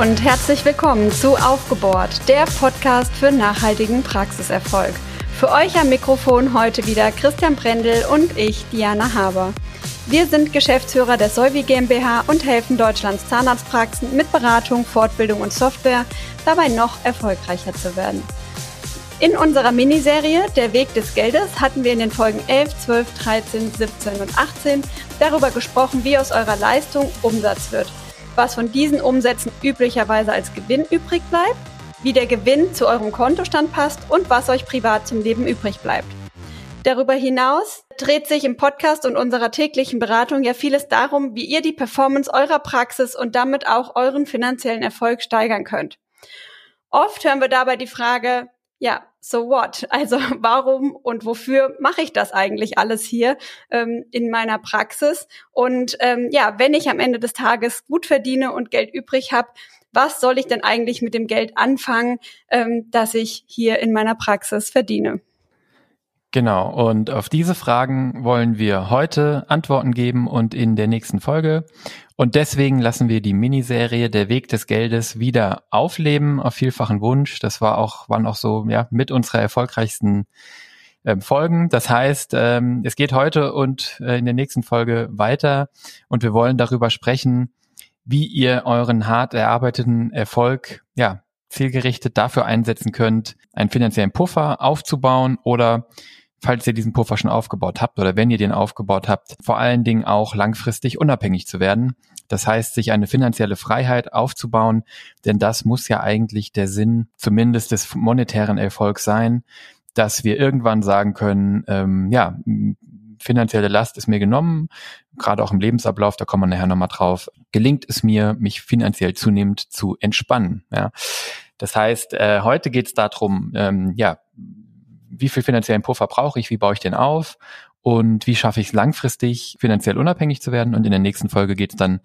Und herzlich willkommen zu Aufgebohrt, der Podcast für nachhaltigen Praxiserfolg. Für euch am Mikrofon heute wieder Christian Brendel und ich, Diana Haber. Wir sind Geschäftsführer der Solvi GmbH und helfen Deutschlands Zahnarztpraxen mit Beratung, Fortbildung und Software dabei noch erfolgreicher zu werden. In unserer Miniserie Der Weg des Geldes hatten wir in den Folgen 11, 12, 13, 17 und 18 darüber gesprochen, wie aus eurer Leistung Umsatz wird – was von diesen Umsätzen üblicherweise als Gewinn übrig bleibt, wie der Gewinn zu eurem Kontostand passt und was euch privat zum Leben übrig bleibt. Darüber hinaus dreht sich im Podcast und unserer täglichen Beratung ja vieles darum, wie ihr die Performance eurer Praxis und damit auch euren finanziellen Erfolg steigern könnt. Oft hören wir dabei die Frage, ja, so what? Also warum und wofür mache ich das eigentlich alles hier ähm, in meiner Praxis? Und ähm, ja, wenn ich am Ende des Tages gut verdiene und Geld übrig habe, was soll ich denn eigentlich mit dem Geld anfangen, ähm, das ich hier in meiner Praxis verdiene? Genau, und auf diese Fragen wollen wir heute Antworten geben und in der nächsten Folge. Und deswegen lassen wir die Miniserie Der Weg des Geldes wieder aufleben auf vielfachen Wunsch. Das war auch, waren auch so, ja, mit unserer erfolgreichsten ähm, Folgen. Das heißt, ähm, es geht heute und äh, in der nächsten Folge weiter und wir wollen darüber sprechen, wie ihr euren hart erarbeiteten Erfolg, ja, zielgerichtet dafür einsetzen könnt, einen finanziellen Puffer aufzubauen oder falls ihr diesen Puffer schon aufgebaut habt oder wenn ihr den aufgebaut habt, vor allen Dingen auch langfristig unabhängig zu werden. Das heißt, sich eine finanzielle Freiheit aufzubauen, denn das muss ja eigentlich der Sinn zumindest des monetären Erfolgs sein, dass wir irgendwann sagen können, ähm, ja, finanzielle Last ist mir genommen, gerade auch im Lebensablauf, da kommen wir nachher nochmal drauf, gelingt es mir, mich finanziell zunehmend zu entspannen. Ja. Das heißt, äh, heute geht es darum, ähm, ja, wie viel finanziellen Puffer brauche ich, wie baue ich den auf und wie schaffe ich es langfristig finanziell unabhängig zu werden. Und in der nächsten Folge geht es dann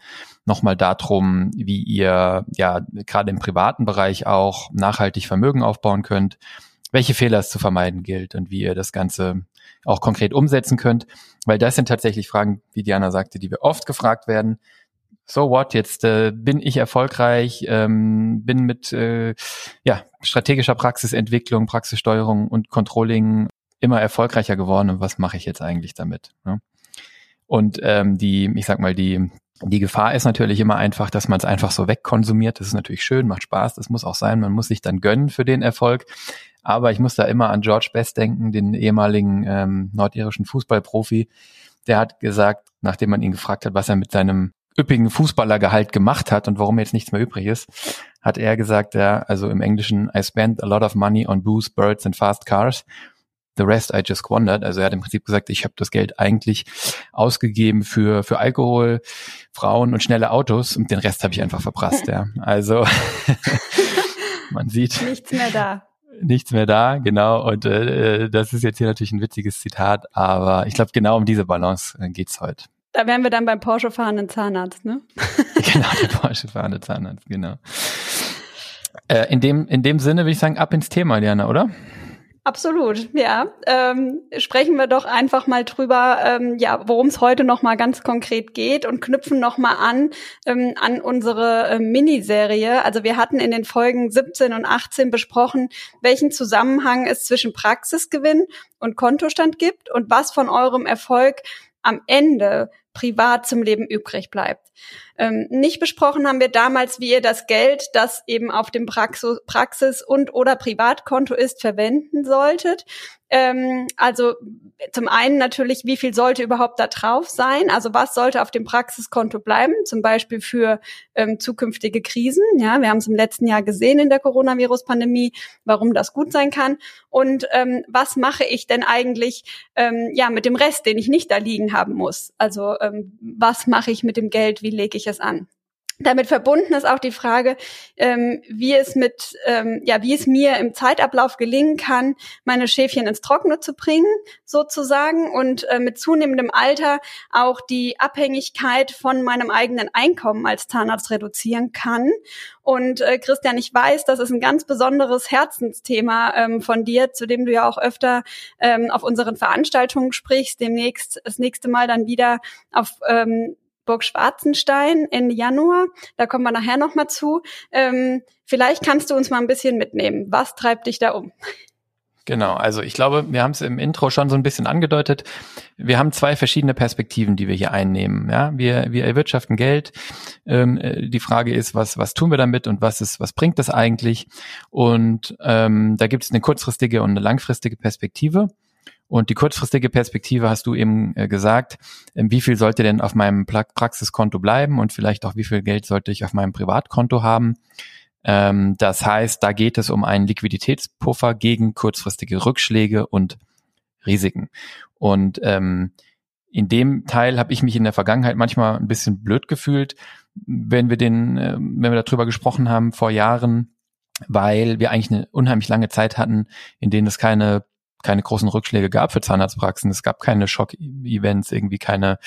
nochmal darum, wie ihr ja gerade im privaten Bereich auch nachhaltig Vermögen aufbauen könnt, welche Fehler es zu vermeiden gilt und wie ihr das Ganze auch konkret umsetzen könnt. Weil das sind tatsächlich Fragen, wie Diana sagte, die wir oft gefragt werden so what, jetzt äh, bin ich erfolgreich, ähm, bin mit äh, ja, strategischer Praxisentwicklung, Praxissteuerung und Controlling immer erfolgreicher geworden und was mache ich jetzt eigentlich damit? Ne? Und ähm, die, ich sag mal, die, die Gefahr ist natürlich immer einfach, dass man es einfach so wegkonsumiert. Das ist natürlich schön, macht Spaß, das muss auch sein. Man muss sich dann gönnen für den Erfolg. Aber ich muss da immer an George Best denken, den ehemaligen ähm, nordirischen Fußballprofi. Der hat gesagt, nachdem man ihn gefragt hat, was er mit seinem üppigen Fußballergehalt gemacht hat und warum jetzt nichts mehr übrig ist, hat er gesagt, ja, also im Englischen, I spent a lot of money on booze, birds and fast cars. The rest I just squandered. Also er hat im Prinzip gesagt, ich habe das Geld eigentlich ausgegeben für für Alkohol, Frauen und schnelle Autos und den Rest habe ich einfach verprasst. ja, also man sieht nichts mehr da. Nichts mehr da, genau. Und äh, das ist jetzt hier natürlich ein witziges Zitat, aber ich glaube, genau um diese Balance äh, geht's heute. Da wären wir dann beim Porsche fahrenden Zahnarzt, ne? genau, der Porsche fahrende Zahnarzt, genau. Äh, in, dem, in dem Sinne würde ich sagen, ab ins Thema, Diana, oder? Absolut, ja. Ähm, sprechen wir doch einfach mal drüber, ähm, ja, worum es heute noch mal ganz konkret geht und knüpfen noch mal an ähm, an unsere äh, Miniserie. Also wir hatten in den Folgen 17 und 18 besprochen, welchen Zusammenhang es zwischen Praxisgewinn und Kontostand gibt und was von eurem Erfolg am Ende privat zum Leben übrig bleibt. Ähm, nicht besprochen haben wir damals, wie ihr das Geld, das eben auf dem Praxis- und oder Privatkonto ist, verwenden solltet. Ähm, also zum einen natürlich, wie viel sollte überhaupt da drauf sein? Also was sollte auf dem Praxiskonto bleiben? Zum Beispiel für ähm, zukünftige Krisen. Ja, wir haben es im letzten Jahr gesehen in der Coronavirus-Pandemie, warum das gut sein kann. Und ähm, was mache ich denn eigentlich ähm, ja mit dem Rest, den ich nicht da liegen haben muss? Also ähm, was mache ich mit dem Geld? Wie lege ich es an? Damit verbunden ist auch die Frage, ähm, wie es mit, ähm, ja, wie es mir im Zeitablauf gelingen kann, meine Schäfchen ins Trockene zu bringen, sozusagen, und äh, mit zunehmendem Alter auch die Abhängigkeit von meinem eigenen Einkommen als Zahnarzt reduzieren kann. Und äh, Christian, ich weiß, das ist ein ganz besonderes Herzensthema ähm, von dir, zu dem du ja auch öfter ähm, auf unseren Veranstaltungen sprichst, demnächst das nächste Mal dann wieder auf ähm, Duisburg-Schwarzenstein Ende Januar. Da kommen wir nachher nochmal zu. Ähm, vielleicht kannst du uns mal ein bisschen mitnehmen. Was treibt dich da um? Genau, also ich glaube, wir haben es im Intro schon so ein bisschen angedeutet. Wir haben zwei verschiedene Perspektiven, die wir hier einnehmen. Ja, wir, wir erwirtschaften Geld. Ähm, äh, die Frage ist, was, was tun wir damit und was ist, was bringt das eigentlich? Und ähm, da gibt es eine kurzfristige und eine langfristige Perspektive. Und die kurzfristige Perspektive hast du eben äh, gesagt, äh, wie viel sollte denn auf meinem Praxiskonto bleiben und vielleicht auch wie viel Geld sollte ich auf meinem Privatkonto haben? Ähm, das heißt, da geht es um einen Liquiditätspuffer gegen kurzfristige Rückschläge und Risiken. Und ähm, in dem Teil habe ich mich in der Vergangenheit manchmal ein bisschen blöd gefühlt, wenn wir den, wenn wir darüber gesprochen haben vor Jahren, weil wir eigentlich eine unheimlich lange Zeit hatten, in denen es keine keine großen Rückschläge gab für Zahnarztpraxen. Es gab keine Schock-Events, irgendwie keine,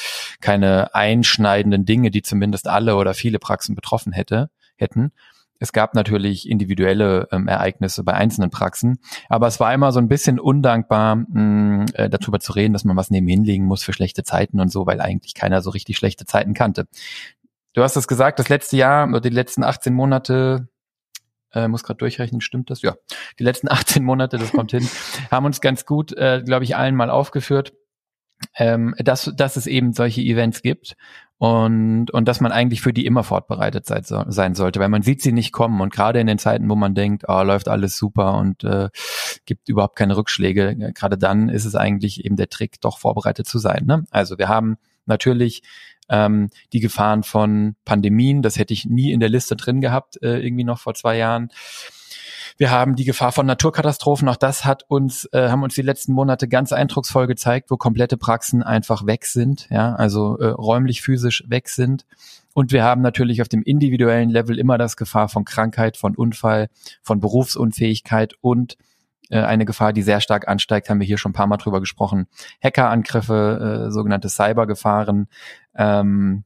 keine einschneidenden Dinge, die zumindest alle oder viele Praxen betroffen hätte, hätten. Es gab natürlich individuelle ähm, Ereignisse bei einzelnen Praxen, aber es war immer so ein bisschen undankbar, mh, mm, äh, darüber zu reden, dass man was nebenhin legen muss für schlechte Zeiten und so, weil eigentlich keiner so richtig schlechte Zeiten kannte. Du hast es gesagt, das letzte Jahr oder die letzten 18 Monate, äh, muss gerade durchrechnen, stimmt das? Ja, die letzten 18 Monate, das kommt hin, haben uns ganz gut, äh, glaube ich, allen mal aufgeführt, ähm, dass, dass es eben solche Events gibt und, und dass man eigentlich für die immer fortbereitet sein, sein sollte, weil man sieht sie nicht kommen und gerade in den Zeiten, wo man denkt, oh, läuft alles super und äh, gibt überhaupt keine Rückschläge, gerade dann ist es eigentlich eben der Trick, doch vorbereitet zu sein. Ne? Also wir haben natürlich ähm, die Gefahren von Pandemien, das hätte ich nie in der Liste drin gehabt, äh, irgendwie noch vor zwei Jahren. Wir haben die Gefahr von Naturkatastrophen. Auch das hat uns, äh, haben uns die letzten Monate ganz eindrucksvoll gezeigt, wo komplette Praxen einfach weg sind, ja, also äh, räumlich, physisch weg sind. Und wir haben natürlich auf dem individuellen Level immer das Gefahr von Krankheit, von Unfall, von Berufsunfähigkeit und äh, eine Gefahr, die sehr stark ansteigt, haben wir hier schon ein paar Mal drüber gesprochen. Hackerangriffe, äh, sogenannte Cybergefahren, ähm,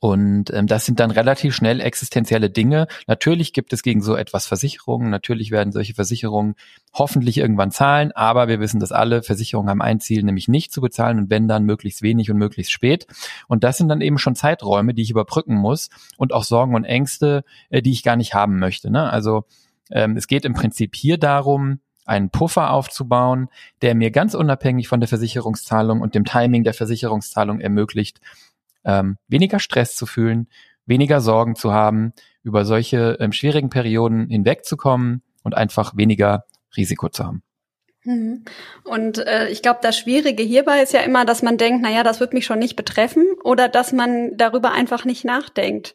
und ähm, das sind dann relativ schnell existenzielle Dinge. Natürlich gibt es gegen so etwas Versicherungen. Natürlich werden solche Versicherungen hoffentlich irgendwann zahlen. Aber wir wissen das alle. Versicherungen haben ein Ziel, nämlich nicht zu bezahlen und wenn dann möglichst wenig und möglichst spät. Und das sind dann eben schon Zeiträume, die ich überbrücken muss und auch Sorgen und Ängste, äh, die ich gar nicht haben möchte. Ne? Also ähm, es geht im Prinzip hier darum, einen Puffer aufzubauen, der mir ganz unabhängig von der Versicherungszahlung und dem Timing der Versicherungszahlung ermöglicht, ähm, weniger Stress zu fühlen, weniger Sorgen zu haben, über solche ähm, schwierigen Perioden hinwegzukommen und einfach weniger Risiko zu haben. Mhm. Und äh, ich glaube, das Schwierige hierbei ist ja immer, dass man denkt, na ja, das wird mich schon nicht betreffen oder dass man darüber einfach nicht nachdenkt.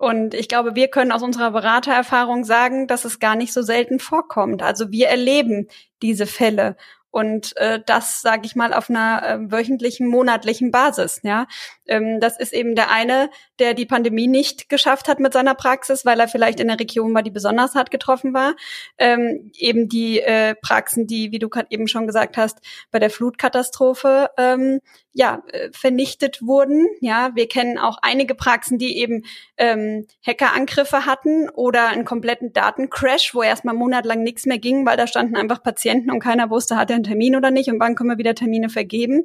Und ich glaube, wir können aus unserer Beratererfahrung sagen, dass es gar nicht so selten vorkommt. Also wir erleben diese Fälle und äh, das sage ich mal auf einer äh, wöchentlichen, monatlichen Basis. Ja, ähm, das ist eben der eine, der die Pandemie nicht geschafft hat mit seiner Praxis, weil er vielleicht in der Region war, die besonders hart getroffen war. Ähm, eben die äh, Praxen, die, wie du gerade eben schon gesagt hast, bei der Flutkatastrophe ähm, ja äh, vernichtet wurden. Ja, wir kennen auch einige Praxen, die eben ähm, Hackerangriffe hatten oder einen kompletten Datencrash, wo erstmal monatelang nichts mehr ging, weil da standen einfach Patienten und keiner wusste, hat er einen Termin oder nicht und wann können wir wieder Termine vergeben.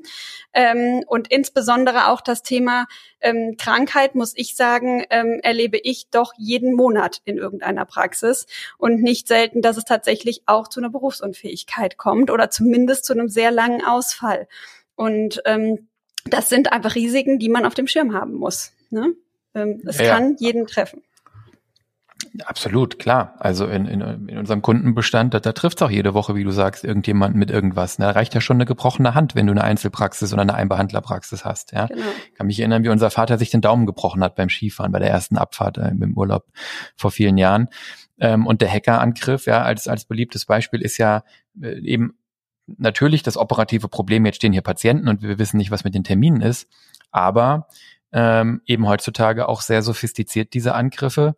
Ähm, und insbesondere auch das Thema ähm, Krankheit, muss ich sagen, ähm, erlebe ich doch jeden Monat in irgendeiner Praxis und nicht selten, dass es tatsächlich auch zu einer Berufsunfähigkeit kommt oder zumindest zu einem sehr langen Ausfall. Und ähm, das sind einfach Risiken, die man auf dem Schirm haben muss. Ne? Ähm, es ja. kann jeden treffen. Absolut, klar. Also in, in, in unserem Kundenbestand, da, da trifft es auch jede Woche, wie du sagst, irgendjemand mit irgendwas. Da reicht ja schon eine gebrochene Hand, wenn du eine Einzelpraxis oder eine Einbehandlerpraxis hast. Ja? Genau. Ich kann mich erinnern, wie unser Vater sich den Daumen gebrochen hat beim Skifahren, bei der ersten Abfahrt äh, im Urlaub vor vielen Jahren. Ähm, und der Hackerangriff, ja, als, als beliebtes Beispiel ist ja äh, eben natürlich das operative Problem. Jetzt stehen hier Patienten und wir wissen nicht, was mit den Terminen ist. Aber ähm, eben heutzutage auch sehr sophistiziert diese Angriffe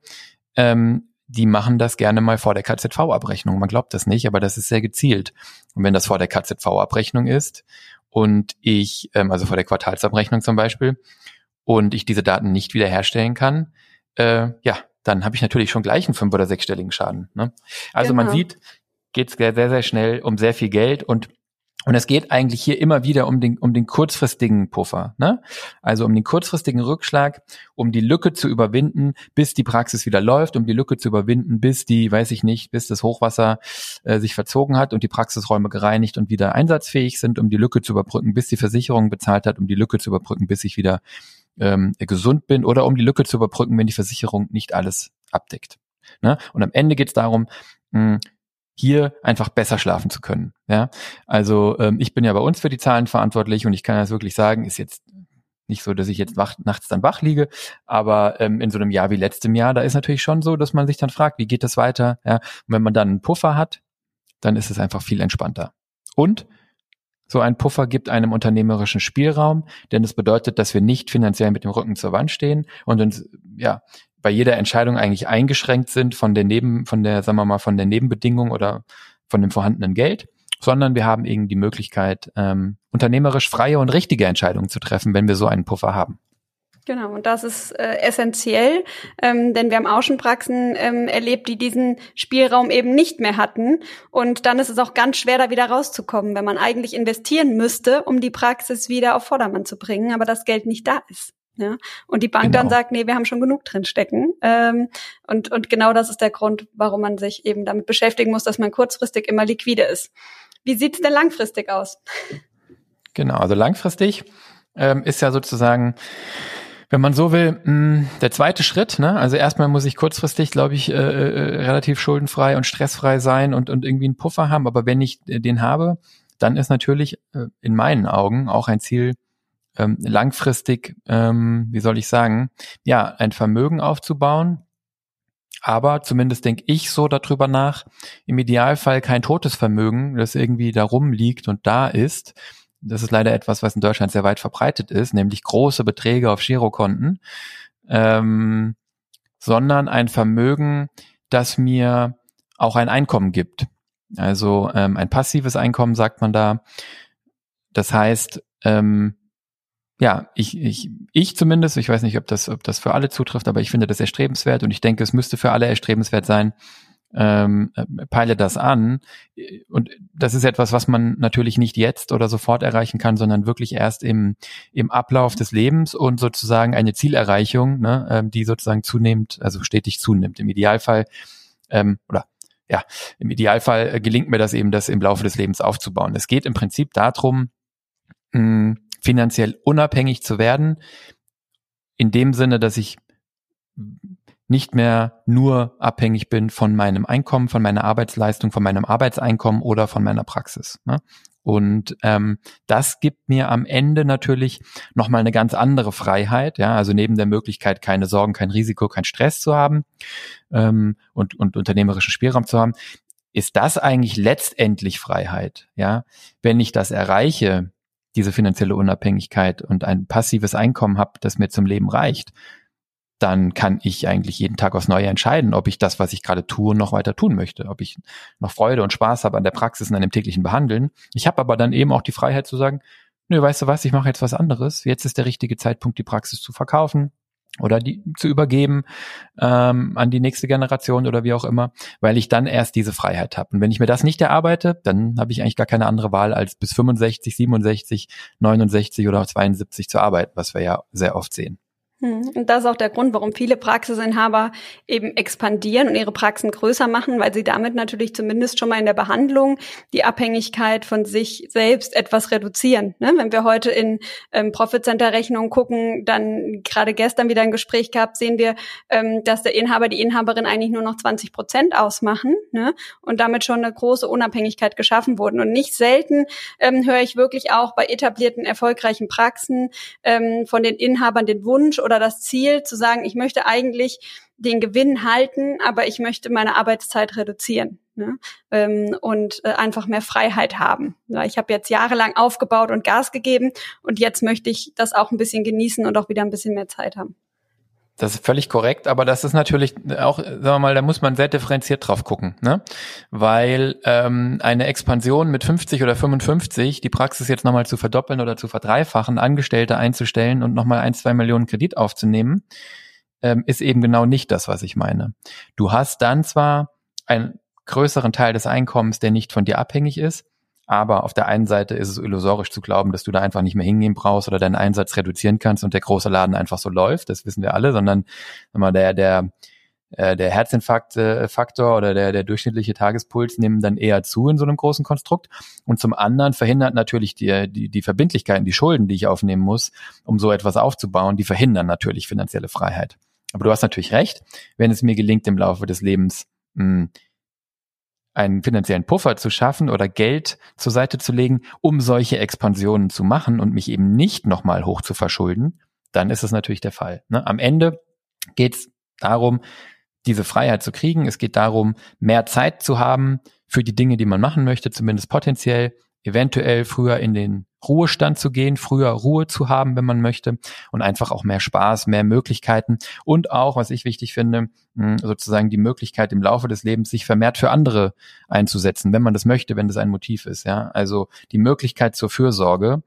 ähm, die machen das gerne mal vor der KZV-Abrechnung. Man glaubt das nicht, aber das ist sehr gezielt. Und wenn das vor der KZV-Abrechnung ist und ich, ähm, also vor der Quartalsabrechnung zum Beispiel, und ich diese Daten nicht wiederherstellen kann, äh, ja, dann habe ich natürlich schon gleich einen fünf- oder sechsstelligen Schaden. Ne? Also genau. man sieht, geht es sehr, sehr schnell um sehr viel Geld und Und es geht eigentlich hier immer wieder um den, um den kurzfristigen Puffer, ne? Also um den kurzfristigen Rückschlag, um die Lücke zu überwinden, bis die Praxis wieder läuft, um die Lücke zu überwinden, bis die, weiß ich nicht, bis das Hochwasser äh, sich verzogen hat und die Praxisräume gereinigt und wieder einsatzfähig sind, um die Lücke zu überbrücken, bis die Versicherung bezahlt hat, um die Lücke zu überbrücken, bis ich wieder ähm, gesund bin oder um die Lücke zu überbrücken, wenn die Versicherung nicht alles abdeckt. Ne? Und am Ende geht es darum, mh, hier einfach besser schlafen zu können. Ja, also ähm, ich bin ja bei uns für die Zahlen verantwortlich und ich kann das wirklich sagen, ist jetzt nicht so, dass ich jetzt wach, nachts dann wach liege, aber ähm, in so einem Jahr wie letztem Jahr, da ist natürlich schon so, dass man sich dann fragt, wie geht das weiter? Ja, und wenn man dann einen Puffer hat, dann ist es einfach viel entspannter. Und so ein Puffer gibt einem unternehmerischen Spielraum, denn es das bedeutet, dass wir nicht finanziell mit dem Rücken zur Wand stehen und uns ja bei jeder Entscheidung eigentlich eingeschränkt sind von der Neben, von der, sagen wir mal, von der Nebenbedingung oder von dem vorhandenen Geld, sondern wir haben eben die Möglichkeit, ähm, unternehmerisch freie und richtige Entscheidungen zu treffen, wenn wir so einen Puffer haben. Genau, und das ist äh, essentiell, ähm, denn wir haben auch schon Praxen ähm, erlebt, die diesen Spielraum eben nicht mehr hatten. Und dann ist es auch ganz schwer, da wieder rauszukommen, wenn man eigentlich investieren müsste, um die Praxis wieder auf Vordermann zu bringen, aber das Geld nicht da ist. Ja? Und die Bank genau. dann sagt, nee, wir haben schon genug drin stecken. Ähm, und, und genau das ist der Grund, warum man sich eben damit beschäftigen muss, dass man kurzfristig immer liquide ist. Wie sieht's denn langfristig aus? Genau, also langfristig ähm, ist ja sozusagen wenn man so will, mh, der zweite Schritt, ne? Also erstmal muss ich kurzfristig, glaube ich, äh, äh, relativ schuldenfrei und stressfrei sein und, und irgendwie einen Puffer haben. Aber wenn ich den habe, dann ist natürlich äh, in meinen Augen auch ein Ziel, ähm, langfristig, ähm, wie soll ich sagen, ja, ein Vermögen aufzubauen. Aber zumindest denke ich so darüber nach, im Idealfall kein totes Vermögen, das irgendwie da rumliegt und da ist. Das ist leider etwas, was in Deutschland sehr weit verbreitet ist, nämlich große Beträge auf Girokonten, ähm, sondern ein Vermögen, das mir auch ein Einkommen gibt. Also ähm, ein passives Einkommen sagt man da. Das heißt, ähm, ja, ich, ich, ich zumindest, ich weiß nicht, ob das, ob das für alle zutrifft, aber ich finde das erstrebenswert und ich denke, es müsste für alle erstrebenswert sein, ähm, äh, peile das an. Und das ist etwas, was man natürlich nicht jetzt oder sofort erreichen kann, sondern wirklich erst im, im Ablauf des Lebens und sozusagen eine Zielerreichung, ne, ähm, die sozusagen zunehmend, also stetig zunimmt. Im Idealfall, ähm, oder ja, im Idealfall äh, gelingt mir das eben, das im Laufe des Lebens aufzubauen. Es geht im Prinzip darum, mh, finanziell unabhängig zu werden, in dem Sinne, dass ich nicht mehr nur abhängig bin von meinem Einkommen, von meiner Arbeitsleistung, von meinem Arbeitseinkommen oder von meiner Praxis. Ne? Und ähm, das gibt mir am Ende natürlich nochmal eine ganz andere Freiheit. Ja, also neben der Möglichkeit, keine Sorgen, kein Risiko, kein Stress zu haben ähm, und, und unternehmerischen Spielraum zu haben, ist das eigentlich letztendlich Freiheit. Ja, wenn ich das erreiche, diese finanzielle Unabhängigkeit und ein passives Einkommen habe, das mir zum Leben reicht, dann kann ich eigentlich jeden Tag aufs Neue entscheiden, ob ich das, was ich gerade tue, noch weiter tun möchte, ob ich noch Freude und Spaß habe an der Praxis und an dem täglichen Behandeln. Ich habe aber dann eben auch die Freiheit zu sagen, nö, weißt du was, ich mache jetzt was anderes. Jetzt ist der richtige Zeitpunkt, die Praxis zu verkaufen oder die zu übergeben ähm, an die nächste Generation oder wie auch immer, weil ich dann erst diese Freiheit habe. Und wenn ich mir das nicht erarbeite, dann habe ich eigentlich gar keine andere Wahl, als bis 65, 67, 69 oder 72 zu arbeiten, was wir ja sehr oft sehen. Hm. Und das ist auch der Grund, warum viele Praxisinhaber eben expandieren und ihre Praxen größer machen, weil sie damit natürlich zumindest schon mal in der Behandlung die Abhängigkeit von sich selbst etwas reduzieren. Ne? Wenn wir heute in ähm, Profit Center Rechnungen gucken, dann gerade gestern wieder ein Gespräch gehabt, sehen wir, ähm, dass der Inhaber, die Inhaberin eigentlich nur noch 20 Prozent ausmachen ne? und damit schon eine große Unabhängigkeit geschaffen wurden. Und nicht selten ähm, höre ich wirklich auch bei etablierten, erfolgreichen Praxen ähm, von den Inhabern den Wunsch oder das Ziel zu sagen, ich möchte eigentlich den Gewinn halten, aber ich möchte meine Arbeitszeit reduzieren ne? ähm, und äh, einfach mehr Freiheit haben. Ja, ich habe jetzt jahrelang aufgebaut und Gas gegeben und jetzt möchte ich das auch ein bisschen genießen und auch wieder ein bisschen mehr Zeit haben. Das ist völlig korrekt, aber das ist natürlich auch, sagen wir mal, da muss man sehr differenziert drauf gucken, ne? Weil ähm, eine Expansion mit 50 oder 55, die Praxis jetzt nochmal zu verdoppeln oder zu verdreifachen, Angestellte einzustellen und nochmal ein, zwei Millionen Kredit aufzunehmen, ähm, ist eben genau nicht das, was ich meine. Du hast dann zwar einen größeren Teil des Einkommens, der nicht von dir abhängig ist, Aber auf der einen Seite ist es illusorisch zu glauben, dass du da einfach nicht mehr hingehen brauchst oder deinen Einsatz reduzieren kannst und der große Laden einfach so läuft. Das wissen wir alle, sondern mal, der, der, äh, der Herzinfarkt-Faktor oder der, der durchschnittliche Tagespuls nehmen dann eher zu in so einem großen Konstrukt. Und zum anderen verhindert natürlich die, die, die Verbindlichkeiten, die Schulden, die ich aufnehmen muss, um so etwas aufzubauen, die verhindern natürlich finanzielle Freiheit. Aber du hast natürlich recht, wenn es mir gelingt, im Laufe des Lebens mh, hm, einen finanziellen Puffer zu schaffen oder Geld zur Seite zu legen, um solche Expansionen zu machen und mich eben nicht nochmal hoch zu verschulden, dann ist es natürlich der Fall. Ne? Am Ende geht es darum, diese Freiheit zu kriegen. Es geht darum, mehr Zeit zu haben für die Dinge, die man machen möchte, zumindest potenziell, eventuell früher in den Ruhestand zu gehen, früher Ruhe zu haben, wenn man möchte und einfach auch mehr Spaß, mehr Möglichkeiten und auch, was ich wichtig finde, hm, sozusagen die Möglichkeit im Laufe des Lebens sich vermehrt für andere einzusetzen, wenn man das möchte, wenn das ein Motiv ist, ja. Also die Möglichkeit zur Fürsorge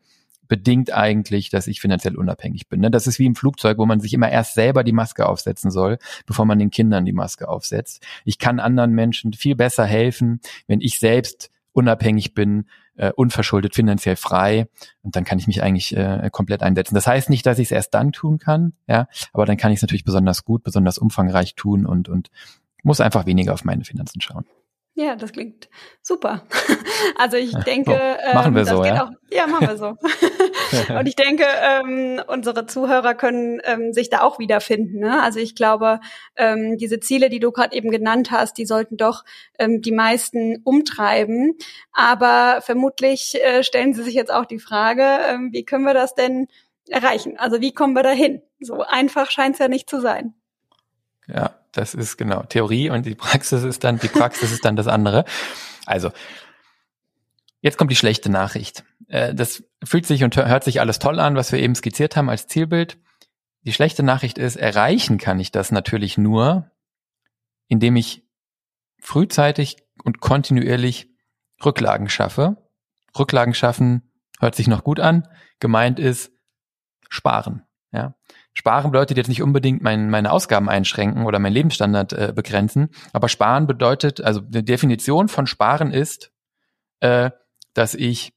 bedingt eigentlich, dass ich finanziell unabhängig bin. Ne? Das ist wie im Flugzeug, wo man sich immer erst selber die Maske aufsetzen soll, bevor man den Kindern die Maske aufsetzt. Ich kann anderen Menschen viel besser helfen, wenn ich selbst unabhängig bin, äh, unverschuldet, finanziell frei und dann kann ich mich eigentlich äh, komplett einsetzen. Das heißt nicht, dass ich es erst dann tun kann, ja, aber dann kann ich es natürlich besonders gut, besonders umfangreich tun und und muss einfach weniger auf meine Finanzen schauen. Ja, das klingt super. Also ich denke, so, machen wir ähm, so, ja? Auch, ja, machen wir so. und ich denke, ähm, unsere Zuhörer können ähm, sich da auch wiederfinden. Ne? Also ich glaube, ähm, diese Ziele, die du gerade eben genannt hast, die sollten doch ähm, die meisten umtreiben. Aber vermutlich äh, stellen sie sich jetzt auch die Frage, ähm, wie können wir das denn erreichen? Also wie kommen wir dahin? So einfach scheint es ja nicht zu sein. Ja, das ist genau Theorie und die Praxis ist dann, die Praxis ist dann das andere. Also, jetzt kommt die schlechte Nachricht. Äh, das fühlt sich und hört sich alles toll an, was wir eben skizziert haben als Zielbild. Die schlechte Nachricht ist, erreichen kann ich das natürlich nur, indem ich frühzeitig und kontinuierlich Rücklagen schaffe. Rücklagen schaffen hört sich noch gut an. Gemeint ist sparen. Ja. Sparen bedeutet jetzt nicht unbedingt mein, meine Ausgaben einschränken oder meinen Lebensstandard äh, begrenzen, aber Sparen bedeutet, also die Definition von Sparen ist, äh, dass ich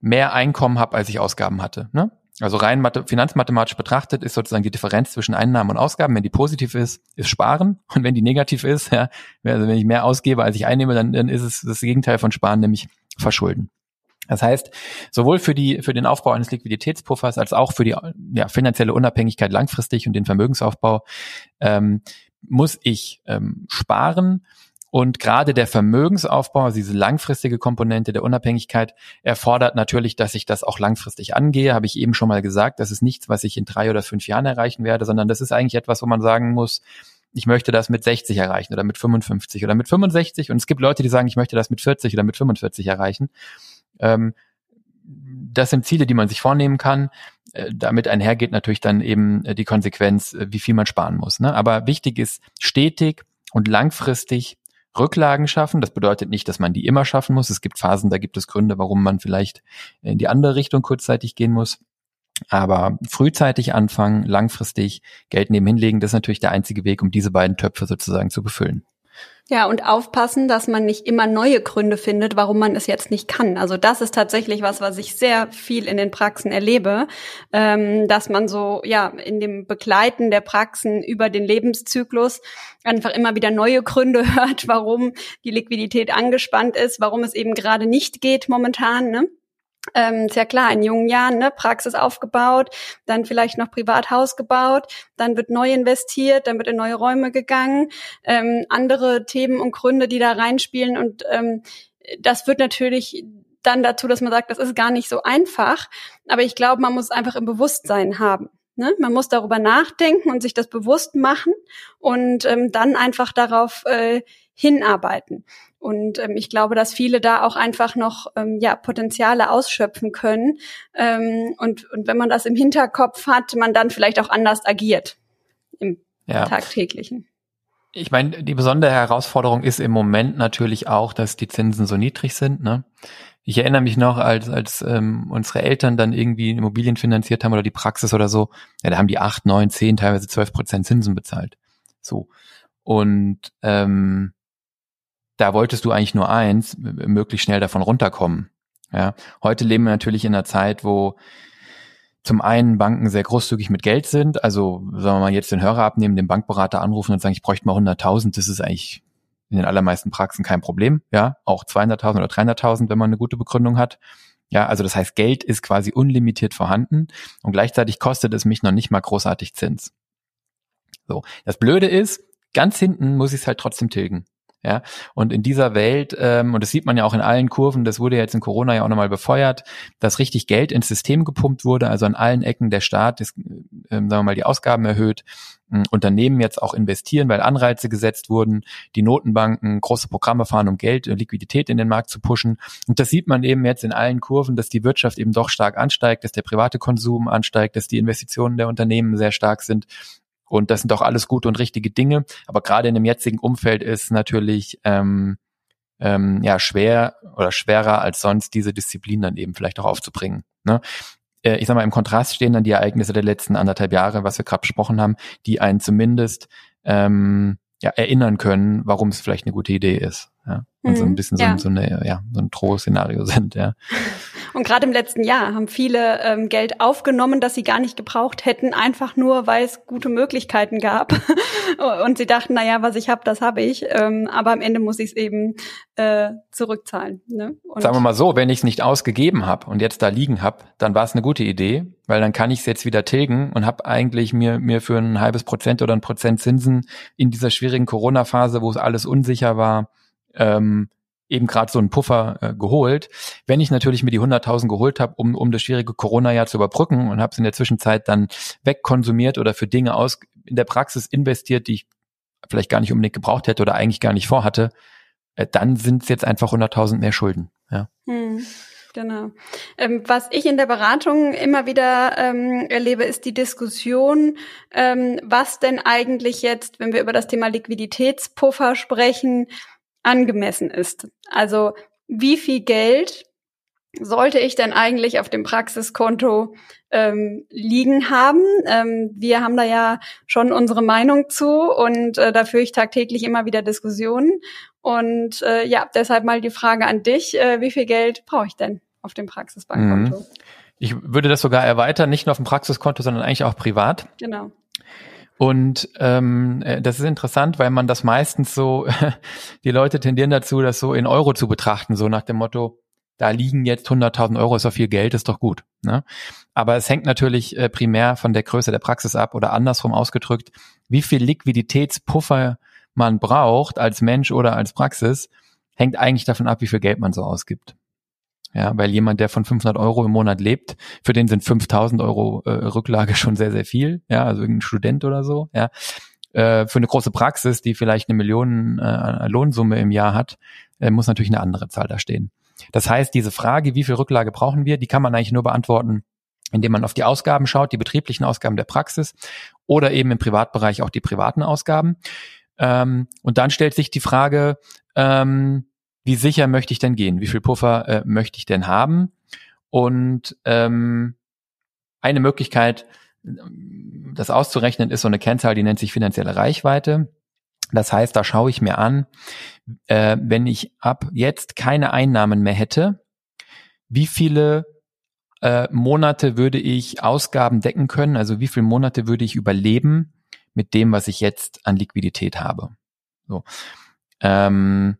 mehr Einkommen habe, als ich Ausgaben hatte. Ne? Also rein finanzmathematisch betrachtet ist sozusagen die Differenz zwischen Einnahmen und Ausgaben. Wenn die positiv ist, ist Sparen. Und wenn die negativ ist, ja, also wenn ich mehr ausgebe, als ich einnehme, dann, dann ist es das Gegenteil von Sparen, nämlich Verschulden. Das heißt, sowohl für die, für den Aufbau eines Liquiditätspuffers als auch für die ja, finanzielle Unabhängigkeit langfristig und den Vermögensaufbau ähm, muss ich ähm, sparen. Und gerade der Vermögensaufbau, also diese langfristige Komponente der Unabhängigkeit, erfordert natürlich, dass ich das auch langfristig angehe. Habe ich eben schon mal gesagt, das ist nichts, was ich in drei oder fünf Jahren erreichen werde, sondern das ist eigentlich etwas, wo man sagen muss, ich möchte das mit 60 erreichen oder mit 55 oder mit 65. Und es gibt Leute, die sagen, ich möchte das mit 40 oder mit 45 erreichen. Ähm, das sind Ziele, die man sich vornehmen kann. Äh, damit einhergeht natürlich dann eben äh, die Konsequenz, äh, wie viel man sparen muss. Ne? Aber wichtig ist stetig und langfristig Rücklagen schaffen. Das bedeutet nicht, dass man die immer schaffen muss. Es gibt Phasen, da gibt es Gründe, warum man vielleicht in die andere Richtung kurzzeitig gehen muss. Aber frühzeitig anfangen, langfristig Geld nebenhin legen, das ist natürlich der einzige Weg, um diese beiden Töpfe sozusagen zu befüllen. Ja, und aufpassen, dass man nicht immer neue Gründe findet, warum man es jetzt nicht kann. Also das ist tatsächlich was, was ich sehr viel in den Praxen erlebe, ähm, dass man so ja in dem Begleiten der Praxen über den Lebenszyklus einfach immer wieder neue Gründe hört, warum die Liquidität angespannt ist, warum es eben gerade nicht geht momentan. Ne? Ähm, ist ja klar, in jungen Jahren, ne, Praxis aufgebaut, dann vielleicht noch Privathaus gebaut, dann wird neu investiert, dann wird in neue Räume gegangen, ähm, andere Themen und Gründe, die da reinspielen und ähm, das wird natürlich dann dazu, dass man sagt, das ist gar nicht so einfach, aber ich glaube, man muss einfach im Bewusstsein haben. Ne? Man muss darüber nachdenken und sich das bewusst machen und ähm, dann einfach darauf äh, hinarbeiten. Und ähm, ich glaube, dass viele da auch einfach noch ähm, ja, Potenziale ausschöpfen können. Ähm, und, und wenn man das im Hinterkopf hat, man dann vielleicht auch anders agiert im ja. tagtäglichen. Ich meine, die besondere Herausforderung ist im Moment natürlich auch, dass die Zinsen so niedrig sind. Ne? Ich erinnere mich noch, als, als ähm, unsere Eltern dann irgendwie Immobilien finanziert haben oder die Praxis oder so, ja, da haben die acht, neun, zehn, teilweise zwölf Prozent Zinsen bezahlt. So. Und ähm, da wolltest du eigentlich nur eins, möglichst schnell davon runterkommen. Ja, heute leben wir natürlich in einer Zeit, wo zum einen Banken sehr großzügig mit Geld sind. Also sagen wir mal jetzt den Hörer abnehmen, den Bankberater anrufen und sagen, ich bräuchte mal 100.000. Das ist eigentlich in den allermeisten Praxen kein Problem. Ja, auch 200.000 oder 300.000, wenn man eine gute Begründung hat. Ja, also das heißt, Geld ist quasi unlimitiert vorhanden und gleichzeitig kostet es mich noch nicht mal großartig Zins. So, das Blöde ist, ganz hinten muss ich es halt trotzdem tilgen. Ja, und in dieser Welt, ähm, und das sieht man ja auch in allen Kurven, das wurde ja jetzt in Corona ja auch nochmal befeuert, dass richtig Geld ins System gepumpt wurde, also an allen Ecken der Staat, ist, ähm, sagen wir mal, die Ausgaben erhöht, Unternehmen jetzt auch investieren, weil Anreize gesetzt wurden, die Notenbanken große Programme fahren, um Geld und Liquidität in den Markt zu pushen. Und das sieht man eben jetzt in allen Kurven, dass die Wirtschaft eben doch stark ansteigt, dass der private Konsum ansteigt, dass die Investitionen der Unternehmen sehr stark sind. Und das sind doch alles gute und richtige Dinge. Aber gerade in dem jetzigen Umfeld ist natürlich ähm, ähm, ja schwer oder schwerer als sonst diese Disziplin dann eben vielleicht auch aufzubringen. Ne? Äh, ich sag mal, im Kontrast stehen dann die Ereignisse der letzten anderthalb Jahre, was wir gerade besprochen haben, die einen zumindest ähm, ja, erinnern können, warum es vielleicht eine gute Idee ist. Ja? Und mhm, so ein mhm. bisschen ja. so, so, eine, ja, so ein Drohszenario sind, ja. Und gerade im letzten Jahr haben viele ähm, Geld aufgenommen, das sie gar nicht gebraucht hätten, einfach nur, weil es gute Möglichkeiten gab. und sie dachten, na ja, was ich habe, das habe ich. Ähm, aber am Ende muss ich es eben äh, zurückzahlen. Ne? Sagen wir mal so, wenn ich es nicht ausgegeben habe und jetzt da liegen habe, dann war es eine gute Idee, weil dann kann ich es jetzt wieder tilgen und habe eigentlich mir, mir für ein halbes Prozent oder ein Prozent Zinsen in dieser schwierigen Corona-Phase, wo es alles unsicher war, ähm, eben gerade so einen Puffer äh, geholt. Wenn ich natürlich mir die 100.000 geholt habe, um, um das schwierige Corona-Jahr zu überbrücken und habe es in der Zwischenzeit dann wegkonsumiert oder für Dinge aus in der Praxis investiert, die ich vielleicht gar nicht unbedingt gebraucht hätte oder eigentlich gar nicht vorhatte, äh, dann sind es jetzt einfach 100.000 mehr Schulden. Ja. Hm. Genau. Ähm, was ich in der Beratung immer wieder ähm, erlebe, ist die Diskussion, ähm, was denn eigentlich jetzt, wenn wir über das Thema Liquiditätspuffer sprechen, angemessen ist. Also wie viel Geld sollte ich denn eigentlich auf dem Praxiskonto ähm, liegen haben? Ähm, wir haben da ja schon unsere Meinung zu und äh, da führe ich tagtäglich immer wieder Diskussionen. Und äh, ja, deshalb mal die Frage an dich, äh, wie viel Geld brauche ich denn auf dem Praxisbankkonto? Mhm. Ich würde das sogar erweitern, nicht nur auf dem Praxiskonto, sondern eigentlich auch privat. Genau. Und ähm, äh, das ist interessant, weil man das meistens so, die Leute tendieren dazu, das so in Euro zu betrachten, so nach dem Motto, da liegen jetzt 100.000 Euro, ist doch viel Geld, ist doch gut. Ne? Aber es hängt natürlich äh, primär von der Größe der Praxis ab oder andersrum ausgedrückt, wie viel Liquiditätspuffer man braucht als Mensch oder als Praxis, hängt eigentlich davon ab, wie viel Geld man so ausgibt. Ja, weil jemand, der von 500 Euro im Monat lebt, für den sind 5000 Euro äh, Rücklage schon sehr, sehr viel. Ja, also irgendein Student oder so. Ja, äh, für eine große Praxis, die vielleicht eine Million äh, Lohnsumme im Jahr hat, äh, muss natürlich eine andere Zahl da stehen. Das heißt, diese Frage, wie viel Rücklage brauchen wir, die kann man eigentlich nur beantworten, indem man auf die Ausgaben schaut, die betrieblichen Ausgaben der Praxis oder eben im Privatbereich auch die privaten Ausgaben. Ähm, und dann stellt sich die Frage, ähm, wie sicher möchte ich denn gehen? Wie viel Puffer äh, möchte ich denn haben? Und ähm, eine Möglichkeit, das auszurechnen, ist so eine Kennzahl, die nennt sich finanzielle Reichweite. Das heißt, da schaue ich mir an, äh, wenn ich ab jetzt keine Einnahmen mehr hätte, wie viele äh, Monate würde ich Ausgaben decken können? Also wie viele Monate würde ich überleben mit dem, was ich jetzt an Liquidität habe? So. Ähm,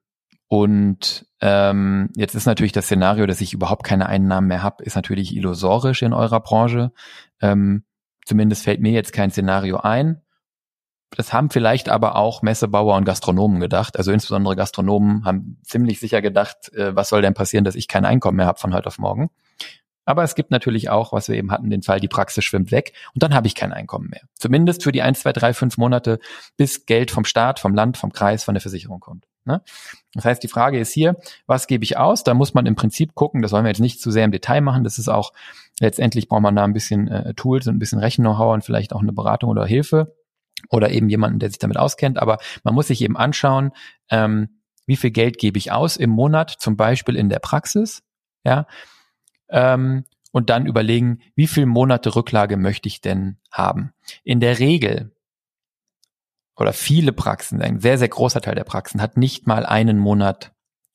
und ähm, jetzt ist natürlich das Szenario, dass ich überhaupt keine Einnahmen mehr habe, ist natürlich illusorisch in eurer Branche. Ähm, zumindest fällt mir jetzt kein Szenario ein. Das haben vielleicht aber auch Messebauer und Gastronomen gedacht. Also insbesondere Gastronomen haben ziemlich sicher gedacht, äh, was soll denn passieren, dass ich kein Einkommen mehr habe von heute auf morgen. Aber es gibt natürlich auch, was wir eben hatten, den Fall, die Praxis schwimmt weg und dann habe ich kein Einkommen mehr. Zumindest für die ein, zwei, drei, fünf Monate, bis Geld vom Staat, vom Land, vom Kreis, von der Versicherung kommt. Ne? Das heißt, die Frage ist hier, was gebe ich aus? Da muss man im Prinzip gucken, das wollen wir jetzt nicht zu sehr im Detail machen. Das ist auch, letztendlich braucht man da ein bisschen äh, Tools und ein bisschen Rechen-Know-how und vielleicht auch eine Beratung oder Hilfe oder eben jemanden, der sich damit auskennt. Aber man muss sich eben anschauen, ähm, wie viel Geld gebe ich aus im Monat, zum Beispiel in der Praxis, ja, ähm, und dann überlegen, wie viel Monate Rücklage möchte ich denn haben. In der Regel oder viele Praxen, ein sehr, sehr großer Teil der Praxen hat nicht mal einen Monat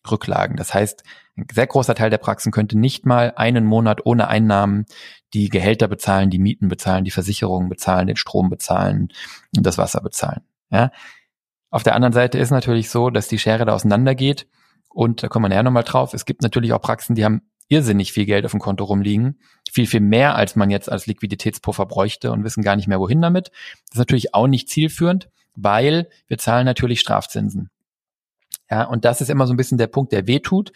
Rücklagen. Das heißt, ein sehr großer Teil der Praxen könnte nicht mal einen Monat ohne Einnahmen die Gehälter bezahlen, die Mieten bezahlen, die Versicherungen bezahlen, den Strom bezahlen und das Wasser bezahlen. Ja. Auf der anderen Seite ist natürlich so, dass die Schere da auseinandergeht und da kommen wir näher nochmal drauf. Es gibt natürlich auch Praxen, die haben irrsinnig viel Geld auf dem Konto rumliegen. Viel, viel mehr, als man jetzt als Liquiditätspuffer bräuchte und wissen gar nicht mehr, wohin damit. Das ist natürlich auch nicht zielführend, weil wir zahlen natürlich Strafzinsen. Ja, und das ist immer so ein bisschen der Punkt, der weh tut.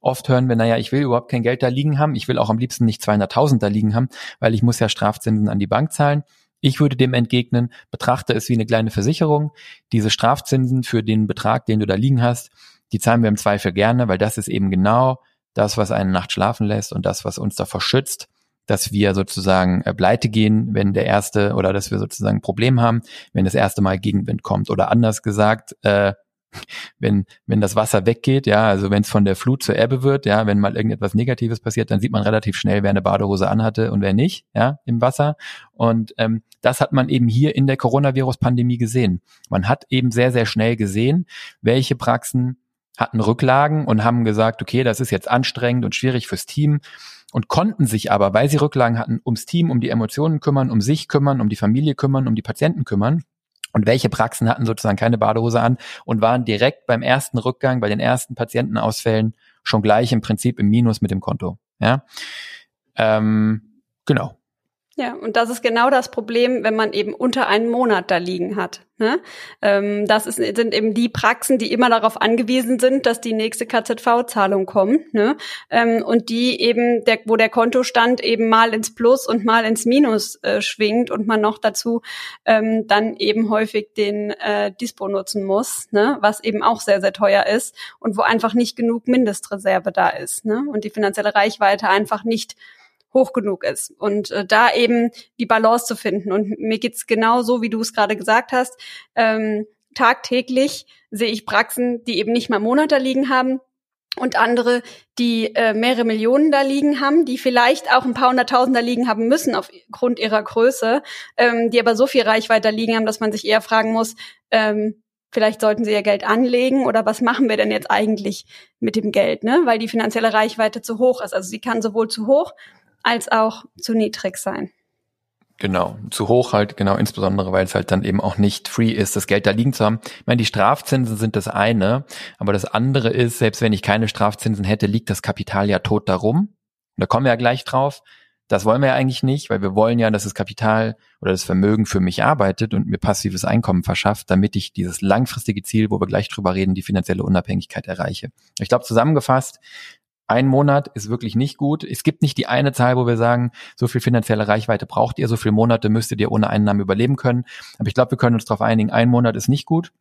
Oft hören wir, naja, ich will überhaupt kein Geld da liegen haben. Ich will auch am liebsten nicht 200.000 da liegen haben, weil ich muss ja Strafzinsen an die Bank zahlen. Ich würde dem entgegnen, betrachte es wie eine kleine Versicherung. Diese Strafzinsen für den Betrag, den du da liegen hast, die zahlen wir im Zweifel gerne, weil das ist eben genau das, was eine Nacht schlafen lässt und das, was uns davor schützt, dass wir sozusagen äh, pleite gehen, wenn der erste oder dass wir sozusagen ein Problem haben, wenn das erste Mal Gegenwind kommt. Oder anders gesagt, äh, wenn, wenn das Wasser weggeht, ja, also wenn es von der Flut zur Ebbe wird, ja, wenn mal irgendetwas Negatives passiert, dann sieht man relativ schnell, wer eine Badehose anhatte und wer nicht, ja, im Wasser. Und ähm, das hat man eben hier in der Coronavirus-Pandemie gesehen. Man hat eben sehr, sehr schnell gesehen, welche Praxen hatten Rücklagen und haben gesagt, okay, das ist jetzt anstrengend und schwierig fürs Team und konnten sich aber, weil sie Rücklagen hatten, ums Team, um die Emotionen kümmern, um sich kümmern, um die Familie kümmern, um die Patienten kümmern. Und welche Praxen hatten sozusagen keine Badehose an und waren direkt beim ersten Rückgang, bei den ersten Patientenausfällen schon gleich im Prinzip im Minus mit dem Konto. Ja, ähm, genau. Ja, und das ist genau das Problem, wenn man eben unter einen Monat da liegen hat. Ne? Ähm, das ist, sind eben die Praxen, die immer darauf angewiesen sind, dass die nächste KZV-Zahlung kommt. Ne? Ähm, und die eben, der, wo der Kontostand eben mal ins Plus und mal ins Minus äh, schwingt und man noch dazu ähm, dann eben häufig den äh, Dispo nutzen muss, ne? was eben auch sehr, sehr teuer ist und wo einfach nicht genug Mindestreserve da ist. Ne? Und die finanzielle Reichweite einfach nicht hoch genug ist. Und äh, da eben die Balance zu finden. Und mir geht's genau so, wie du es gerade gesagt hast. Ähm, tagtäglich sehe ich Praxen, die eben nicht mal Monate liegen haben, und andere, die äh, mehrere Millionen da liegen haben, die vielleicht auch ein paar hunderttausend da liegen haben müssen aufgrund ihrer Größe, ähm, die aber so viel Reichweite liegen haben, dass man sich eher fragen muss, ähm, vielleicht sollten sie ihr Geld anlegen oder was machen wir denn jetzt eigentlich mit dem Geld, ne? Weil die finanzielle Reichweite zu hoch ist. Also sie kann sowohl zu hoch als auch zu niedrig sein. Genau, zu hoch halt, genau, insbesondere, weil es halt dann eben auch nicht free ist, das Geld da liegen zu haben. Ich meine, die Strafzinsen sind das eine, aber das andere ist, selbst wenn ich keine Strafzinsen hätte, liegt das Kapital ja tot darum. Und da kommen wir ja gleich drauf. Das wollen wir ja eigentlich nicht, weil wir wollen ja, dass das Kapital oder das Vermögen für mich arbeitet und mir passives Einkommen verschafft, damit ich dieses langfristige Ziel, wo wir gleich drüber reden, die finanzielle Unabhängigkeit erreiche. Ich glaube, zusammengefasst, ein Monat ist wirklich nicht gut. Es gibt nicht die eine Zahl, wo wir sagen, so viel finanzielle Reichweite braucht ihr, so viele Monate müsstet ihr ohne Einnahmen überleben können. Aber ich glaube, wir können uns darauf einigen, ein Monat ist nicht gut.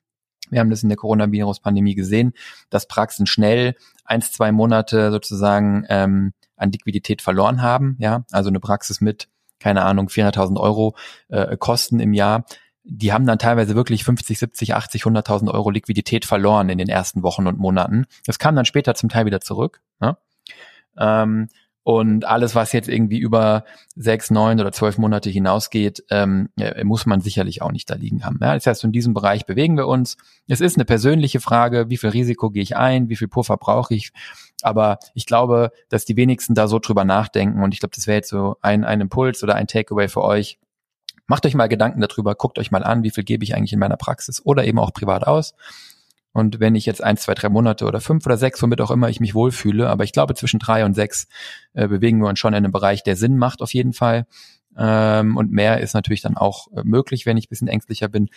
Wir haben das in der Coronavirus-Pandemie gesehen, dass Praxen schnell eins, zwei Monate sozusagen ähm, an Liquidität verloren haben. Ja, also eine Praxis mit keine Ahnung 400.000 Euro äh, Kosten im Jahr die haben dann teilweise wirklich 50, 70, 80, 100.000 Euro Liquidität verloren in den ersten Wochen und Monaten. Das kam dann später zum Teil wieder zurück. Ne? Ähm, und alles, was jetzt irgendwie über sechs, neun oder zwölf Monate hinausgeht, ähm, muss man sicherlich auch nicht da liegen haben. Ja, das heißt, in diesem Bereich bewegen wir uns. Es ist eine persönliche Frage, wie viel Risiko gehe ich ein, wie viel Puffer brauche ich. Aber ich glaube, dass die wenigsten da so drüber nachdenken. Und ich glaube, das wäre jetzt so ein, ein Impuls oder ein Takeaway für euch Macht euch mal Gedanken darüber, guckt euch mal an, wie viel gebe ich eigentlich in meiner Praxis oder eben auch privat aus. Und wenn ich jetzt eins, zwei, drei Monate oder fünf oder sechs, womit auch immer ich mich wohlfühle, aber ich glaube zwischen drei und sechs äh, bewegen wir uns schon in einem Bereich, der Sinn macht auf jeden Fall. Ähm, und mehr ist natürlich dann auch äh, möglich, wenn ich bisschen ängstlicher bin.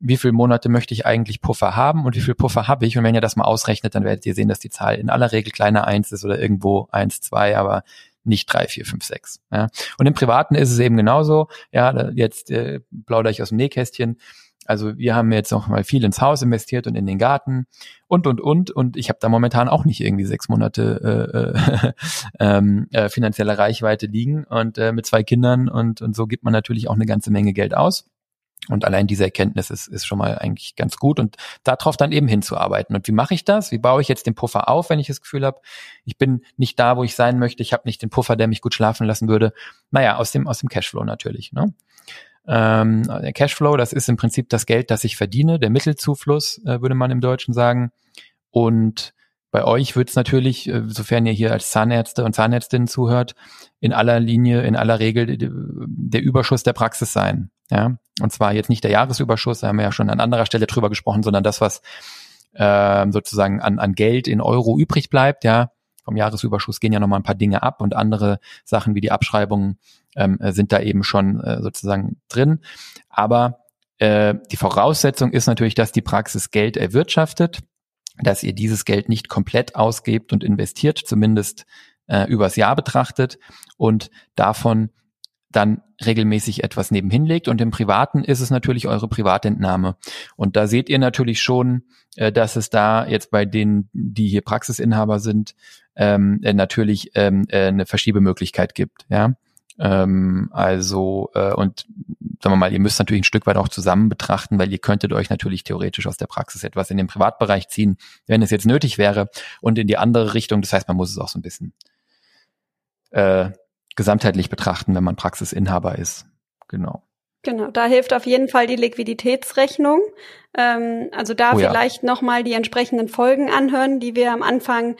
Wie viele Monate möchte ich eigentlich Puffer haben und wie viel Puffer habe ich? Und wenn ihr das mal ausrechnet, dann werdet ihr sehen, dass die Zahl in aller Regel kleiner eins ist oder irgendwo eins, zwei, aber nicht drei, vier, fünf, sechs. Ja. Und im Privaten ist es eben genauso. Ja, jetzt äh, plaudere ich aus dem Nähkästchen. Also wir haben jetzt noch mal viel ins Haus investiert und in den Garten und und und und ich habe da momentan auch nicht irgendwie sechs Monate äh, äh, ähm, äh, finanzielle Reichweite liegen und äh, mit zwei Kindern und und so gibt man natürlich auch eine ganze Menge Geld aus. Und allein diese Erkenntnis ist, ist schon mal eigentlich ganz gut und darauf dann eben hinzuarbeiten. Und wie mache ich das? Wie baue ich jetzt den Puffer auf, wenn ich das Gefühl habe, ich bin nicht da, wo ich sein möchte, ich habe nicht den Puffer, der mich gut schlafen lassen würde? Naja, aus dem, aus dem Cashflow natürlich. Ne? Ähm, der Cashflow, das ist im Prinzip das Geld, das ich verdiene, der Mittelzufluss, äh, würde man im Deutschen sagen. Und bei euch wird es natürlich, äh, sofern ihr hier als Zahnärzte und Zahnärztinnen zuhört, in aller Linie, in aller Regel der Überschuss der Praxis sein. Ja, und zwar jetzt nicht der Jahresüberschuss, da haben wir ja schon an anderer Stelle drüber gesprochen, sondern das, was äh, sozusagen an, an Geld in Euro übrig bleibt. Ja, vom Jahresüberschuss gehen ja nochmal ein paar Dinge ab und andere Sachen wie die Abschreibungen ähm, sind da eben schon äh, sozusagen drin. Aber äh, die Voraussetzung ist natürlich, dass die Praxis Geld erwirtschaftet, dass ihr dieses Geld nicht komplett ausgebt und investiert, zumindest äh, übers Jahr betrachtet und davon dann regelmäßig etwas nebenhin legt. Und im Privaten ist es natürlich eure Privatentnahme. Und da seht ihr natürlich schon, äh, dass es da jetzt bei denen, die hier Praxisinhaber sind, ähm, äh, natürlich ähm, äh, eine Verschiebemöglichkeit gibt. Ja, ähm, also äh, und sagen wir mal, ihr müsst natürlich ein Stück weit auch zusammen betrachten, weil ihr könntet euch natürlich theoretisch aus der Praxis etwas in den Privatbereich ziehen, wenn es jetzt nötig wäre und in die andere Richtung. Das heißt, man muss es auch so ein bisschen äh, gesamtheitlich betrachten, wenn man Praxisinhaber ist. Genau. Genau, da hilft auf jeden Fall die Liquiditätsrechnung. Ähm, also da oh ja. vielleicht nochmal die entsprechenden Folgen anhören, die wir am Anfang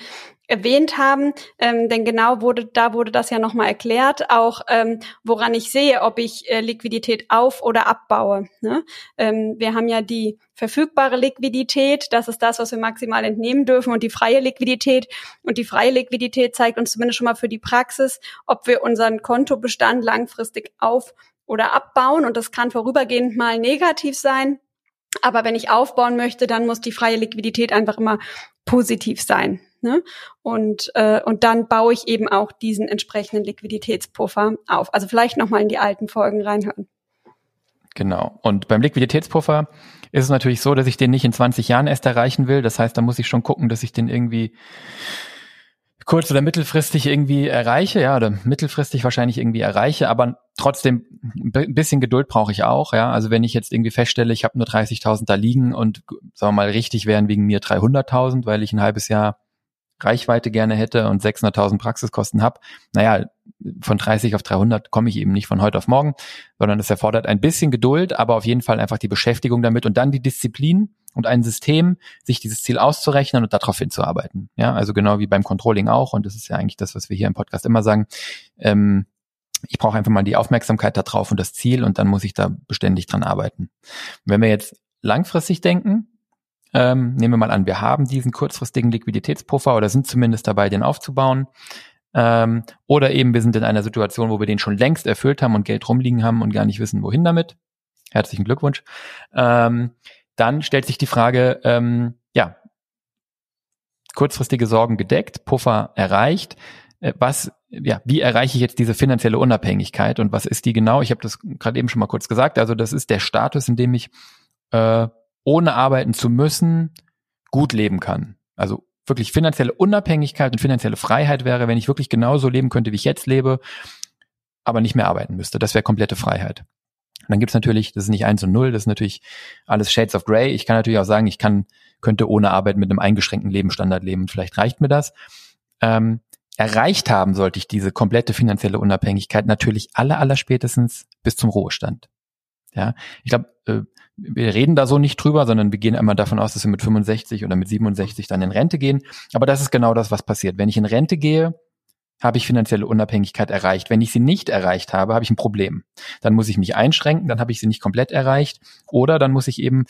erwähnt haben, ähm, denn genau wurde da wurde das ja nochmal erklärt, auch ähm, woran ich sehe, ob ich äh, Liquidität auf oder abbaue. Ne? Ähm, wir haben ja die verfügbare Liquidität, das ist das, was wir maximal entnehmen dürfen, und die freie Liquidität. Und die freie Liquidität zeigt uns zumindest schon mal für die Praxis, ob wir unseren Kontobestand langfristig auf oder abbauen. Und das kann vorübergehend mal negativ sein. Aber wenn ich aufbauen möchte, dann muss die freie Liquidität einfach immer positiv sein. Ne? Und, äh, und dann baue ich eben auch diesen entsprechenden Liquiditätspuffer auf. Also vielleicht nochmal in die alten Folgen reinhören. Genau. Und beim Liquiditätspuffer ist es natürlich so, dass ich den nicht in 20 Jahren erst erreichen will. Das heißt, da muss ich schon gucken, dass ich den irgendwie kurz- oder mittelfristig irgendwie erreiche, ja, oder mittelfristig wahrscheinlich irgendwie erreiche, aber trotzdem ein bisschen Geduld brauche ich auch, ja. Also wenn ich jetzt irgendwie feststelle, ich habe nur 30.000 da liegen und sagen wir mal richtig wären wegen mir 300.000, weil ich ein halbes Jahr Reichweite gerne hätte und 600.000 Praxiskosten habe, naja, von 30 auf 300 komme ich eben nicht von heute auf morgen, sondern es erfordert ein bisschen Geduld, aber auf jeden Fall einfach die Beschäftigung damit und dann die Disziplin und ein System, sich dieses Ziel auszurechnen und darauf hinzuarbeiten. Ja, also genau wie beim Controlling auch und das ist ja eigentlich das, was wir hier im Podcast immer sagen. Ähm, ich brauche einfach mal die Aufmerksamkeit darauf und das Ziel und dann muss ich da beständig dran arbeiten. wenn wir jetzt langfristig denken, ähm, nehmen wir mal an, wir haben diesen kurzfristigen Liquiditätspuffer oder sind zumindest dabei, den aufzubauen. Ähm, oder eben wir sind in einer Situation, wo wir den schon längst erfüllt haben und Geld rumliegen haben und gar nicht wissen, wohin damit. Herzlichen Glückwunsch. Ähm, dann stellt sich die Frage, ähm, ja, kurzfristige Sorgen gedeckt, Puffer erreicht. Äh, was, ja, wie erreiche ich jetzt diese finanzielle Unabhängigkeit und was ist die genau? Ich habe das gerade eben schon mal kurz gesagt. Also das ist der Status, in dem ich äh, ohne arbeiten zu müssen, gut leben kann. Also wirklich finanzielle Unabhängigkeit und finanzielle Freiheit wäre, wenn ich wirklich genauso leben könnte, wie ich jetzt lebe, aber nicht mehr arbeiten müsste. Das wäre komplette Freiheit. Und dann gibt's natürlich, das ist nicht eins und null, das ist natürlich alles Shades of Grey. Ich kann natürlich auch sagen, ich kann, könnte ohne Arbeit mit einem eingeschränkten Lebensstandard leben. Vielleicht reicht mir das. Ähm, erreicht haben sollte ich diese komplette finanzielle Unabhängigkeit natürlich aller, aller spätestens bis zum Ruhestand. Ja, ich glaube, äh, wir reden da so nicht drüber, sondern wir gehen einmal davon aus, dass wir mit 65 oder mit 67 dann in Rente gehen. Aber das ist genau das, was passiert. Wenn ich in Rente gehe, habe ich finanzielle Unabhängigkeit erreicht. Wenn ich sie nicht erreicht habe, habe ich ein Problem. Dann muss ich mich einschränken, dann habe ich sie nicht komplett erreicht. Oder dann muss ich eben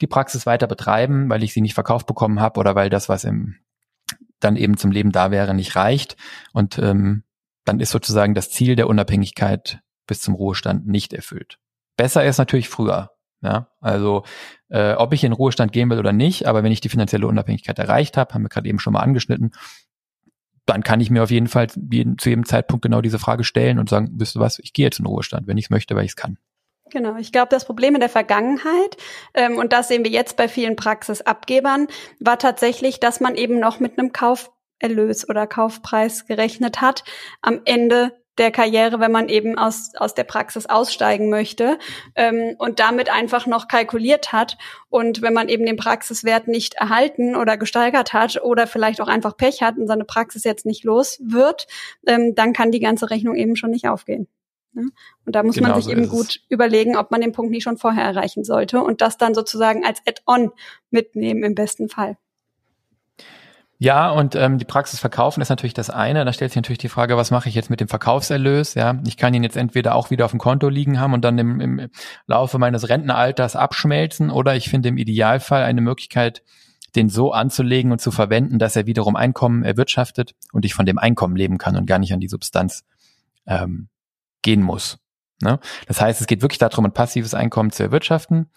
die Praxis weiter betreiben, weil ich sie nicht verkauft bekommen habe oder weil das, was im, dann eben zum Leben da wäre, nicht reicht. Und ähm, dann ist sozusagen das Ziel der Unabhängigkeit bis zum Ruhestand nicht erfüllt. Besser ist natürlich früher. Ja, also äh, ob ich in Ruhestand gehen will oder nicht, aber wenn ich die finanzielle Unabhängigkeit erreicht habe, haben wir gerade eben schon mal angeschnitten, dann kann ich mir auf jeden Fall jeden, zu jedem Zeitpunkt genau diese Frage stellen und sagen, wisst du was, ich gehe jetzt in Ruhestand, wenn ich es möchte, weil ich es kann. Genau, ich glaube, das Problem in der Vergangenheit, ähm, und das sehen wir jetzt bei vielen Praxisabgebern, war tatsächlich, dass man eben noch mit einem Kauferlös oder Kaufpreis gerechnet hat. Am Ende der Karriere, wenn man eben aus, aus der Praxis aussteigen möchte ähm, und damit einfach noch kalkuliert hat. Und wenn man eben den Praxiswert nicht erhalten oder gesteigert hat oder vielleicht auch einfach Pech hat und seine Praxis jetzt nicht los wird, ähm, dann kann die ganze Rechnung eben schon nicht aufgehen. Ne? Und da muss genau man sich so eben gut überlegen, ob man den Punkt nicht schon vorher erreichen sollte und das dann sozusagen als Add-on mitnehmen im besten Fall. Ja, und ähm, die Praxis verkaufen ist natürlich das eine. Da stellt sich natürlich die Frage, was mache ich jetzt mit dem Verkaufserlös? Ja, ich kann ihn jetzt entweder auch wieder auf dem Konto liegen haben und dann im, im Laufe meines Rentenalters abschmelzen, oder ich finde im Idealfall eine Möglichkeit, den so anzulegen und zu verwenden, dass er wiederum Einkommen erwirtschaftet und ich von dem Einkommen leben kann und gar nicht an die Substanz ähm, gehen muss. Ne? Das heißt, es geht wirklich darum, ein passives Einkommen zu erwirtschaften,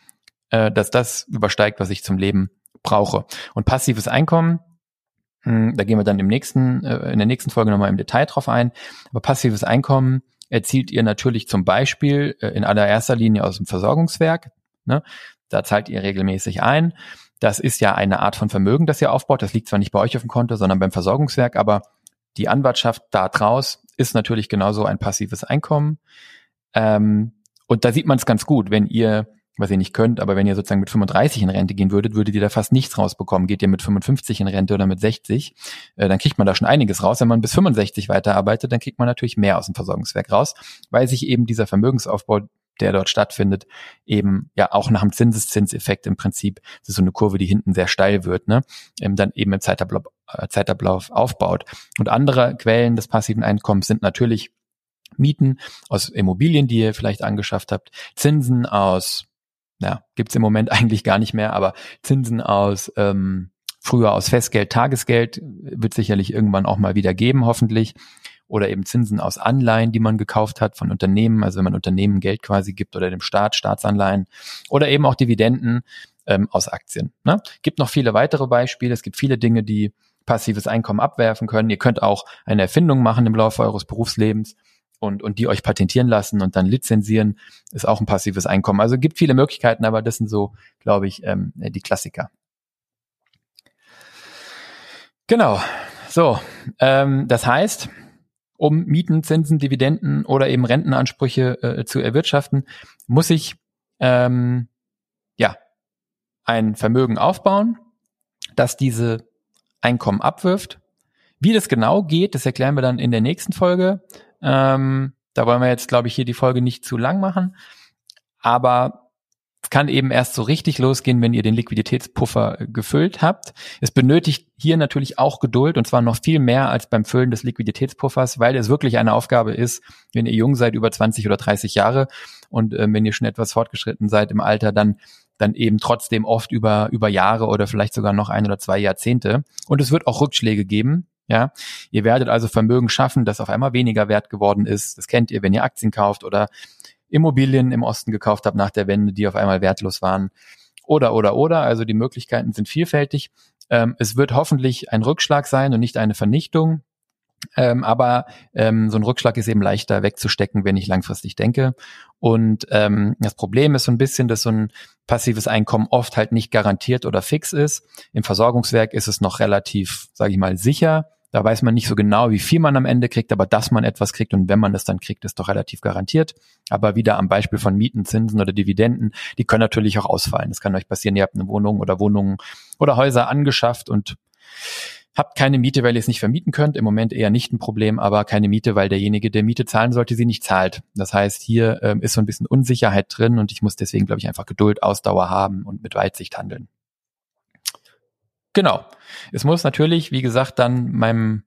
äh, dass das übersteigt, was ich zum Leben brauche. Und passives Einkommen da gehen wir dann im nächsten, äh, in der nächsten Folge nochmal im Detail drauf ein. Aber passives Einkommen erzielt ihr natürlich zum Beispiel äh, in allererster Linie aus dem Versorgungswerk. Ne? Da zahlt ihr regelmäßig ein. Das ist ja eine Art von Vermögen, das ihr aufbaut. Das liegt zwar nicht bei euch auf dem Konto, sondern beim Versorgungswerk, aber die Anwartschaft da draus ist natürlich genauso ein passives Einkommen. Ähm, und da sieht man es ganz gut, wenn ihr was ihr nicht könnt, aber wenn ihr sozusagen mit 35 in Rente gehen würdet, würdet ihr da fast nichts rausbekommen. Geht ihr mit 55 in Rente oder mit 60, äh, dann kriegt man da schon einiges raus. Wenn man bis 65 weiterarbeitet, dann kriegt man natürlich mehr aus dem Versorgungswerk raus, weil sich eben dieser Vermögensaufbau der dort stattfindet, eben ja auch nach dem Zinseszinseffekt im Prinzip, das ist so eine Kurve, die hinten sehr steil wird, ne, ähm, dann eben im Zeitablauf, äh, Zeitablauf aufbaut. Und andere Quellen des passiven Einkommens sind natürlich Mieten aus Immobilien, die ihr vielleicht angeschafft habt, Zinsen aus ja, gibt's im Moment eigentlich gar nicht mehr, aber Zinsen aus ähm, früher aus Festgeld, Tagesgeld wird sicherlich irgendwann auch mal wieder geben, hoffentlich. Oder eben Zinsen aus Anleihen, die man gekauft hat von Unternehmen, also wenn man Unternehmen Geld quasi gibt oder dem Staat Staatsanleihen. Oder eben auch Dividenden ähm, aus Aktien. Ne? Gibt noch viele weitere Beispiele. Es gibt viele Dinge, die passives Einkommen abwerfen können. Ihr könnt auch eine Erfindung machen im Laufe eures Berufslebens und, und die euch patentieren lassen und dann lizenzieren, ist auch ein passives Einkommen. Also gibt viele Möglichkeiten, aber das sind so, glaube ich, ähm, die Klassiker. Genau. So, ähm, das heißt, um Mieten, Zinsen, Dividenden oder eben Rentenansprüche äh, zu erwirtschaften, muss ich ähm, ja ein Vermögen aufbauen, das diese Einkommen abwirft. Wie das genau geht, das erklären wir dann in der nächsten Folge. Ähm, da wollen wir jetzt, glaube ich, hier die Folge nicht zu lang machen. Aber es kann eben erst so richtig losgehen, wenn ihr den Liquiditätspuffer gefüllt habt. Es benötigt hier natürlich auch Geduld und zwar noch viel mehr als beim Füllen des Liquiditätspuffers, weil es wirklich eine Aufgabe ist, wenn ihr jung seid, über 20 oder 30 Jahre und äh, wenn ihr schon etwas fortgeschritten seid im Alter, dann dann eben trotzdem oft über, über Jahre oder vielleicht sogar noch ein oder zwei Jahrzehnte. Und es wird auch Rückschläge geben. Ja, ihr werdet also Vermögen schaffen, das auf einmal weniger wert geworden ist. Das kennt ihr, wenn ihr Aktien kauft oder Immobilien im Osten gekauft habt nach der Wende, die auf einmal wertlos waren. Oder, oder, oder. Also die Möglichkeiten sind vielfältig. Ähm, es wird hoffentlich ein Rückschlag sein und nicht eine Vernichtung. Ähm, aber ähm, so ein Rückschlag ist eben leichter wegzustecken, wenn ich langfristig denke. Und ähm, das Problem ist so ein bisschen, dass so ein passives Einkommen oft halt nicht garantiert oder fix ist. Im Versorgungswerk ist es noch relativ, sage ich mal, sicher. Da weiß man nicht so genau, wie viel man am Ende kriegt, aber dass man etwas kriegt und wenn man es dann kriegt, ist doch relativ garantiert. Aber wieder am Beispiel von Mieten, Zinsen oder Dividenden, die können natürlich auch ausfallen. Das kann euch passieren, ihr habt eine Wohnung oder Wohnungen oder Häuser angeschafft und habt keine Miete, weil ihr es nicht vermieten könnt. Im Moment eher nicht ein Problem, aber keine Miete, weil derjenige, der Miete zahlen sollte, sie nicht zahlt. Das heißt, hier ähm, ist so ein bisschen Unsicherheit drin und ich muss deswegen, glaube ich, einfach Geduld, Ausdauer haben und mit Weitsicht handeln. Genau. Es muss natürlich, wie gesagt, dann meinem,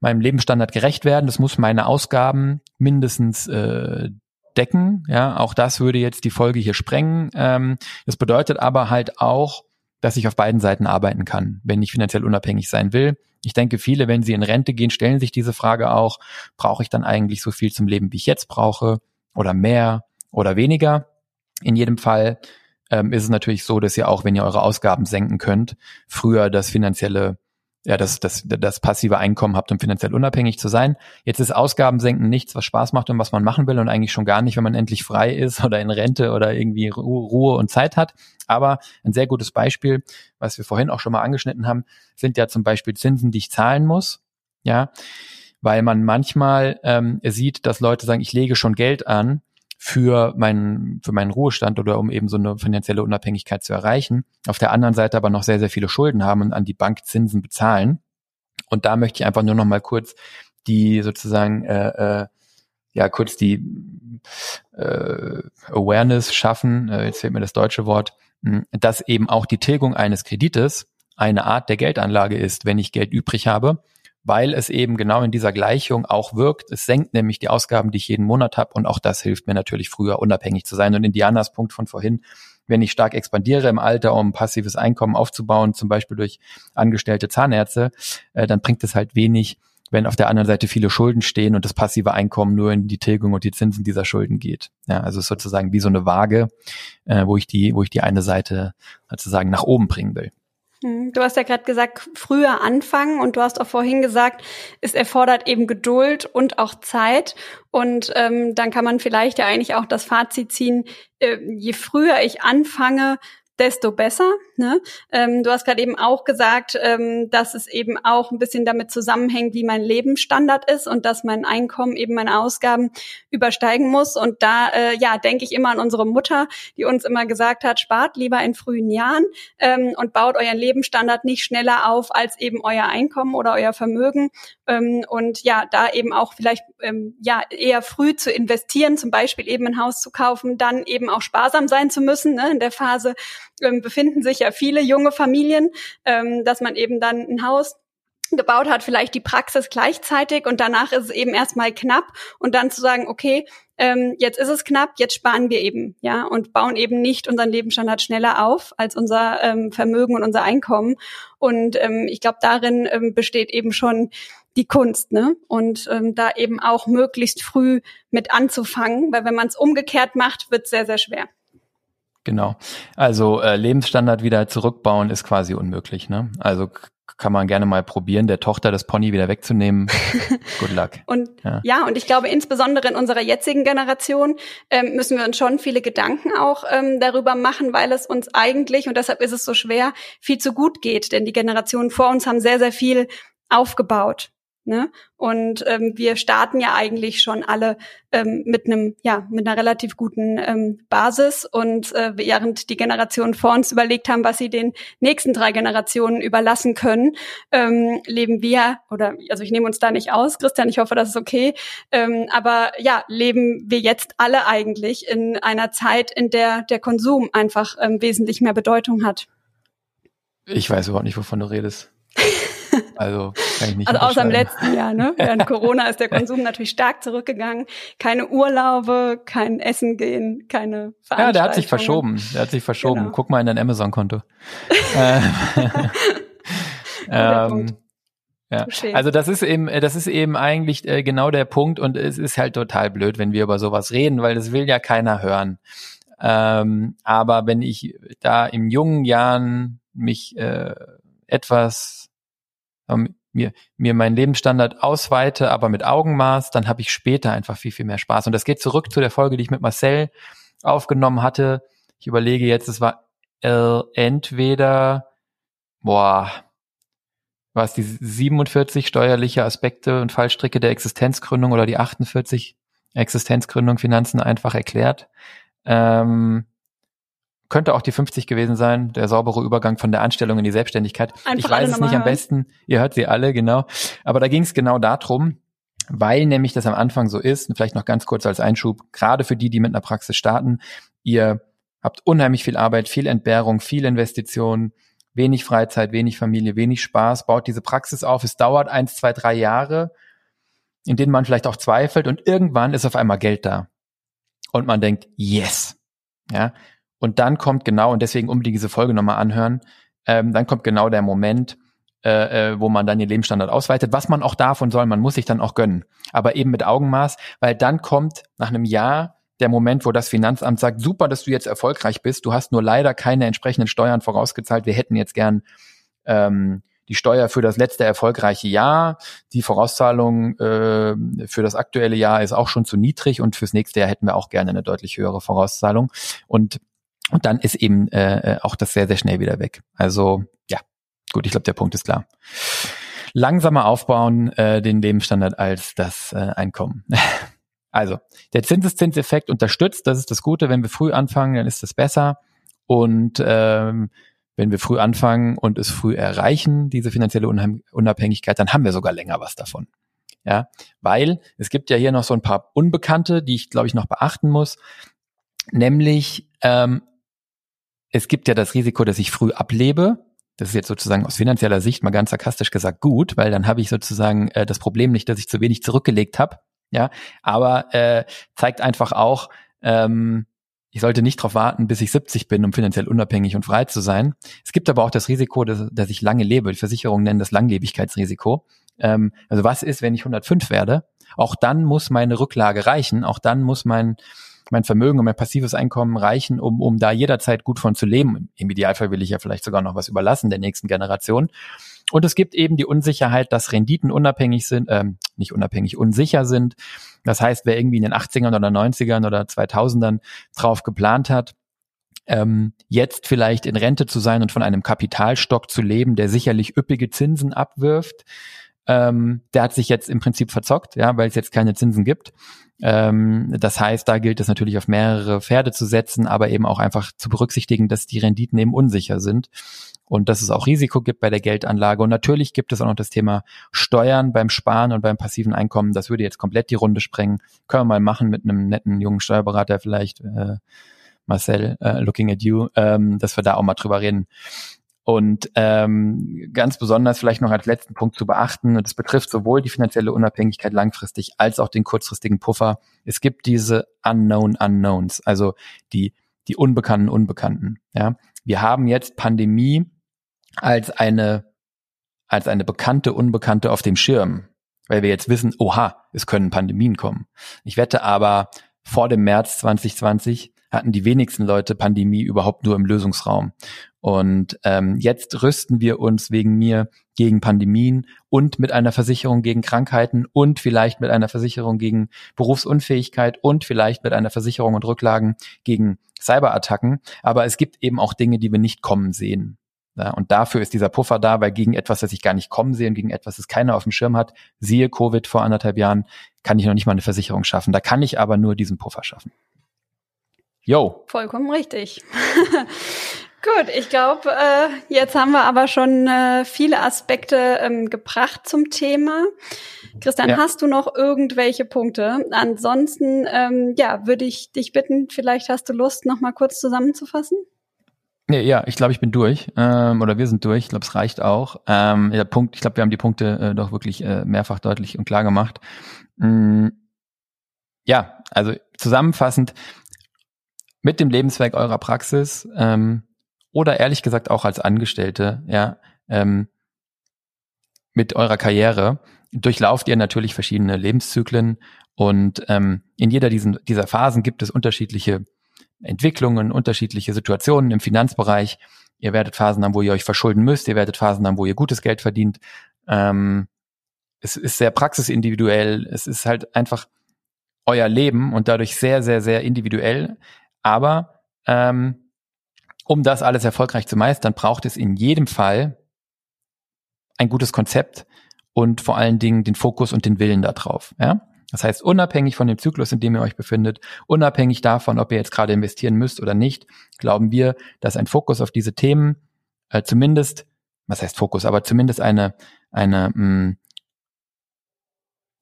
meinem Lebensstandard gerecht werden. Das muss meine Ausgaben mindestens äh, decken. Ja, auch das würde jetzt die Folge hier sprengen. Ähm, das bedeutet aber halt auch, dass ich auf beiden Seiten arbeiten kann, wenn ich finanziell unabhängig sein will. Ich denke, viele, wenn sie in Rente gehen, stellen sich diese Frage auch, brauche ich dann eigentlich so viel zum Leben, wie ich jetzt brauche oder mehr oder weniger? In jedem Fall ähm, ist es natürlich so, dass ihr auch, wenn ihr eure Ausgaben senken könnt, früher das finanzielle, ja, das, das, das passive Einkommen habt, um finanziell unabhängig zu sein. Jetzt ist Ausgaben senken nichts, was Spaß macht und was man machen will und eigentlich schon gar nicht, wenn man endlich frei ist oder in Rente oder irgendwie Ruhe und Zeit hat. Aber ein sehr gutes Beispiel, was wir vorhin auch schon mal angeschnitten haben, sind ja zum Beispiel Zinsen, die ich zahlen muss. Ja, weil man manchmal ähm, sieht, dass Leute sagen, ich lege schon Geld an für meinen, für meinen Ruhestand oder um eben so eine finanzielle Unabhängigkeit zu erreichen. Auf der anderen Seite aber noch sehr, sehr viele Schulden haben und an die Bank Zinsen bezahlen. Und da möchte ich einfach nur noch mal kurz die sozusagen, äh, äh, ja, kurz die äh, Awareness schaffen, äh, jetzt fehlt mir das deutsche Wort, dass eben auch die Tilgung eines Kredites eine Art der Geldanlage ist, wenn ich Geld übrig habe, weil es eben genau in dieser Gleichung auch wirkt. Es senkt nämlich die Ausgaben, die ich jeden Monat habe und auch das hilft mir natürlich früher unabhängig zu sein. Und Indianas Punkt von vorhin, wenn ich stark expandiere im Alter, um passives Einkommen aufzubauen, zum Beispiel durch angestellte Zahnärzte, äh, dann bringt es halt wenig, wenn auf der anderen Seite viele Schulden stehen und das passive Einkommen nur in die Tilgung und die Zinsen dieser Schulden geht. Ja, also sozusagen wie so eine Waage, äh, wo ich die, wo ich die eine Seite sozusagen nach oben bringen will. Hm, du hast ja gerade gesagt, früher anfangen und du hast auch vorhin gesagt, es erfordert eben Geduld und auch Zeit. Und ähm, dann kann man vielleicht ja eigentlich auch das Fazit ziehen, äh, je früher ich anfange, desto besser. Ne? Ähm, du hast gerade eben auch gesagt, ähm, dass es eben auch ein bisschen damit zusammenhängt, wie mein Lebensstandard ist und dass mein Einkommen eben meine Ausgaben übersteigen muss. Und da äh, ja denke ich immer an unsere Mutter, die uns immer gesagt hat, spart lieber in frühen Jahren ähm, und baut euren Lebensstandard nicht schneller auf als eben euer Einkommen oder euer Vermögen. Ähm, und ja, da eben auch vielleicht ähm, ja eher früh zu investieren, zum Beispiel eben ein Haus zu kaufen, dann eben auch sparsam sein zu müssen ne, in der Phase ähm, befinden sich ja viele junge Familien, ähm, dass man eben dann ein Haus gebaut hat, vielleicht die Praxis gleichzeitig und danach ist es eben erstmal knapp und dann zu sagen, okay, ähm, jetzt ist es knapp, jetzt sparen wir eben, ja, und bauen eben nicht unseren Lebensstandard schneller auf als unser ähm, Vermögen und unser Einkommen. Und ähm, ich glaube, darin ähm, besteht eben schon die Kunst, ne? Und ähm, da eben auch möglichst früh mit anzufangen, weil wenn man es umgekehrt macht, wird es sehr, sehr schwer. Genau. Also äh, Lebensstandard wieder zurückbauen ist quasi unmöglich. Ne? Also kann man gerne mal probieren, der Tochter das Pony wieder wegzunehmen. Good luck. Und ja. ja. und ich glaube, insbesondere in unserer jetzigen Generation ähm, müssen wir uns schon viele Gedanken auch ähm, darüber machen, weil es uns eigentlich, und deshalb ist es so schwer, viel zu gut geht. Denn die Generationen vor uns haben sehr, sehr viel aufgebaut. Ne? Und ähm, wir starten ja eigentlich schon alle ähm, mit einem, ja, mit einer relativ guten ähm, Basis. Und äh, während die Generationen vor uns überlegt haben, was sie den nächsten drei Generationen überlassen können, ähm, leben wir, oder also ich nehme uns da nicht aus, Christian, ich hoffe, das ist okay. Ähm, aber ja, leben wir jetzt alle eigentlich in einer Zeit, in der der Konsum einfach ähm, wesentlich mehr Bedeutung hat. Ich weiß überhaupt nicht, wovon du redest. Also kann ich nicht Also außer im letzten Jahr, ne? Während Corona ist der Konsum natürlich stark zurückgegangen. Keine Urlaube, kein Essen gehen, keine Veranstaltungen. Ja, der hat sich verschoben. Der hat sich verschoben. Genau. Guck mal in dein Amazon-Konto. ähm, ja. Also das ist eben, das ist eben eigentlich äh, genau der Punkt und es ist halt total blöd, wenn wir über sowas reden, weil das will ja keiner hören. Ähm, aber wenn ich da in jungen Jahren mich äh, etwas mir, mir meinen Lebensstandard ausweite, aber mit Augenmaß, dann habe ich später einfach viel, viel mehr Spaß. Und das geht zurück zu der Folge, die ich mit Marcel aufgenommen hatte. Ich überlege jetzt, es war äh, entweder, boah, war es die 47 steuerliche Aspekte und Fallstricke der Existenzgründung oder die 48 Existenzgründung Finanzen einfach erklärt. Ähm, könnte auch die 50 gewesen sein, der saubere Übergang von der Anstellung in die Selbstständigkeit. Einfach ich weiß es nicht hören. am besten, ihr hört sie alle, genau. Aber da ging es genau darum, weil nämlich das am Anfang so ist, und vielleicht noch ganz kurz als Einschub, gerade für die, die mit einer Praxis starten, ihr habt unheimlich viel Arbeit, viel Entbehrung, viel Investition, wenig Freizeit, wenig Familie, wenig Spaß, baut diese Praxis auf. Es dauert eins, zwei, drei Jahre, in denen man vielleicht auch zweifelt und irgendwann ist auf einmal Geld da. Und man denkt, yes. Ja, und dann kommt genau, und deswegen unbedingt diese Folge nochmal anhören, ähm, dann kommt genau der Moment, äh, äh, wo man dann den Lebensstandard ausweitet, was man auch und soll, man muss sich dann auch gönnen. Aber eben mit Augenmaß, weil dann kommt nach einem Jahr der Moment, wo das Finanzamt sagt, super, dass du jetzt erfolgreich bist, du hast nur leider keine entsprechenden Steuern vorausgezahlt, wir hätten jetzt gern ähm, die Steuer für das letzte erfolgreiche Jahr, die Vorauszahlung äh, für das aktuelle Jahr ist auch schon zu niedrig und fürs nächste Jahr hätten wir auch gerne eine deutlich höhere Vorauszahlung. Und und dann ist eben äh, äh, auch das sehr, sehr schnell wieder weg. Also ja, gut, ich glaube, der Punkt ist klar. Langsamer aufbauen äh, den Lebensstandard als das äh, Einkommen. also, der Zinseszinseffekt unterstützt, das ist das Gute. Wenn wir früh anfangen, dann ist das besser. Und ähm, wenn wir früh anfangen und es früh erreichen, diese finanzielle Unabhängigkeit, dann haben wir sogar länger was davon. Ja, weil es gibt ja hier noch so ein paar Unbekannte, die ich glaube ich noch beachten muss, nämlich ähm, es gibt ja das Risiko, dass ich früh ablebe das ist jetzt sozusagen aus finanzieller Sicht mal ganz sarkastisch gesagt gut, weil dann habe ich sozusagen äh, das Problem nicht, dass ich zu wenig zurückgelegt habe. Ja, aber äh, zeigt einfach auch, ähm, ich sollte nicht darauf warten, bis ich 70 bin, um finanziell unabhängig und frei zu sein. Es gibt aber auch das Risiko, dass, dass ich lange lebe. Die Versicherungen nennen das Langlebigkeitsrisiko. Ähm, also was ist, wenn ich 105 werde? Auch dann muss meine Rücklage reichen. Auch dann muss mein mein Vermögen und mein passives Einkommen reichen, um, um da jederzeit gut von zu leben. Im Idealfall will ich ja vielleicht sogar noch was überlassen der nächsten Generation. Und es gibt eben die Unsicherheit, dass Renditen unabhängig sind, ähm, nicht unabhängig, unsicher sind. Das heißt, wer irgendwie in den 80ern oder 90ern oder 2000ern drauf geplant hat, ähm, jetzt vielleicht in Rente zu sein und von einem Kapitalstock zu leben, der sicherlich üppige Zinsen abwirft, ähm, der hat sich jetzt im Prinzip verzockt, ja, weil es jetzt keine Zinsen gibt. Ähm, das heißt, da gilt es natürlich auf mehrere Pferde zu setzen, aber eben auch einfach zu berücksichtigen, dass die Renditen eben unsicher sind und dass es auch Risiko gibt bei der Geldanlage. Und natürlich gibt es auch noch das Thema Steuern beim Sparen und beim passiven Einkommen. Das würde jetzt komplett die Runde sprengen. Können wir mal machen mit einem netten jungen Steuerberater vielleicht, äh, Marcel, äh, looking at you, ähm, dass wir da auch mal drüber reden. Und ähm, ganz besonders vielleicht noch als letzten Punkt zu beachten, und das betrifft sowohl die finanzielle Unabhängigkeit langfristig als auch den kurzfristigen Puffer. Es gibt diese Unknown Unknowns, also die, die unbekannten Unbekannten. Ja? Wir haben jetzt Pandemie als eine, als eine bekannte Unbekannte auf dem Schirm, weil wir jetzt wissen, oha, es können Pandemien kommen. Ich wette aber, vor dem März 2020 hatten die wenigsten Leute Pandemie überhaupt nur im Lösungsraum. Und ähm, jetzt rüsten wir uns wegen mir gegen Pandemien und mit einer Versicherung gegen Krankheiten und vielleicht mit einer Versicherung gegen Berufsunfähigkeit und vielleicht mit einer Versicherung und Rücklagen gegen Cyberattacken. Aber es gibt eben auch Dinge, die wir nicht kommen sehen. Ja, und dafür ist dieser Puffer da, weil gegen etwas, das ich gar nicht kommen sehe und gegen etwas, das keiner auf dem Schirm hat, siehe Covid vor anderthalb Jahren, kann ich noch nicht mal eine Versicherung schaffen. Da kann ich aber nur diesen Puffer schaffen. Jo. Vollkommen richtig. Gut, ich glaube, äh, jetzt haben wir aber schon äh, viele Aspekte ähm, gebracht zum Thema. Christian, ja. hast du noch irgendwelche Punkte? Ansonsten, ähm, ja, würde ich dich bitten, vielleicht hast du Lust, noch mal kurz zusammenzufassen? Ja, ja ich glaube, ich bin durch. Ähm, oder wir sind durch. Ich glaube, es reicht auch. Ähm, der Punkt, ich glaube, wir haben die Punkte äh, doch wirklich äh, mehrfach deutlich und klar gemacht. Mm, ja, also zusammenfassend, mit dem Lebenswerk eurer Praxis ähm, oder ehrlich gesagt auch als Angestellte, ja, ähm, mit eurer Karriere durchlauft ihr natürlich verschiedene Lebenszyklen und ähm, in jeder diesen, dieser Phasen gibt es unterschiedliche Entwicklungen, unterschiedliche Situationen im Finanzbereich. Ihr werdet Phasen haben, wo ihr euch verschulden müsst, ihr werdet Phasen haben, wo ihr gutes Geld verdient. Ähm, es ist sehr praxisindividuell, es ist halt einfach euer Leben und dadurch sehr, sehr, sehr individuell. Aber ähm, um das alles erfolgreich zu meistern, braucht es in jedem Fall ein gutes Konzept und vor allen Dingen den Fokus und den Willen darauf. Ja? Das heißt, unabhängig von dem Zyklus, in dem ihr euch befindet, unabhängig davon, ob ihr jetzt gerade investieren müsst oder nicht, glauben wir, dass ein Fokus auf diese Themen äh, zumindest, was heißt Fokus, aber zumindest eine, eine mh, mm,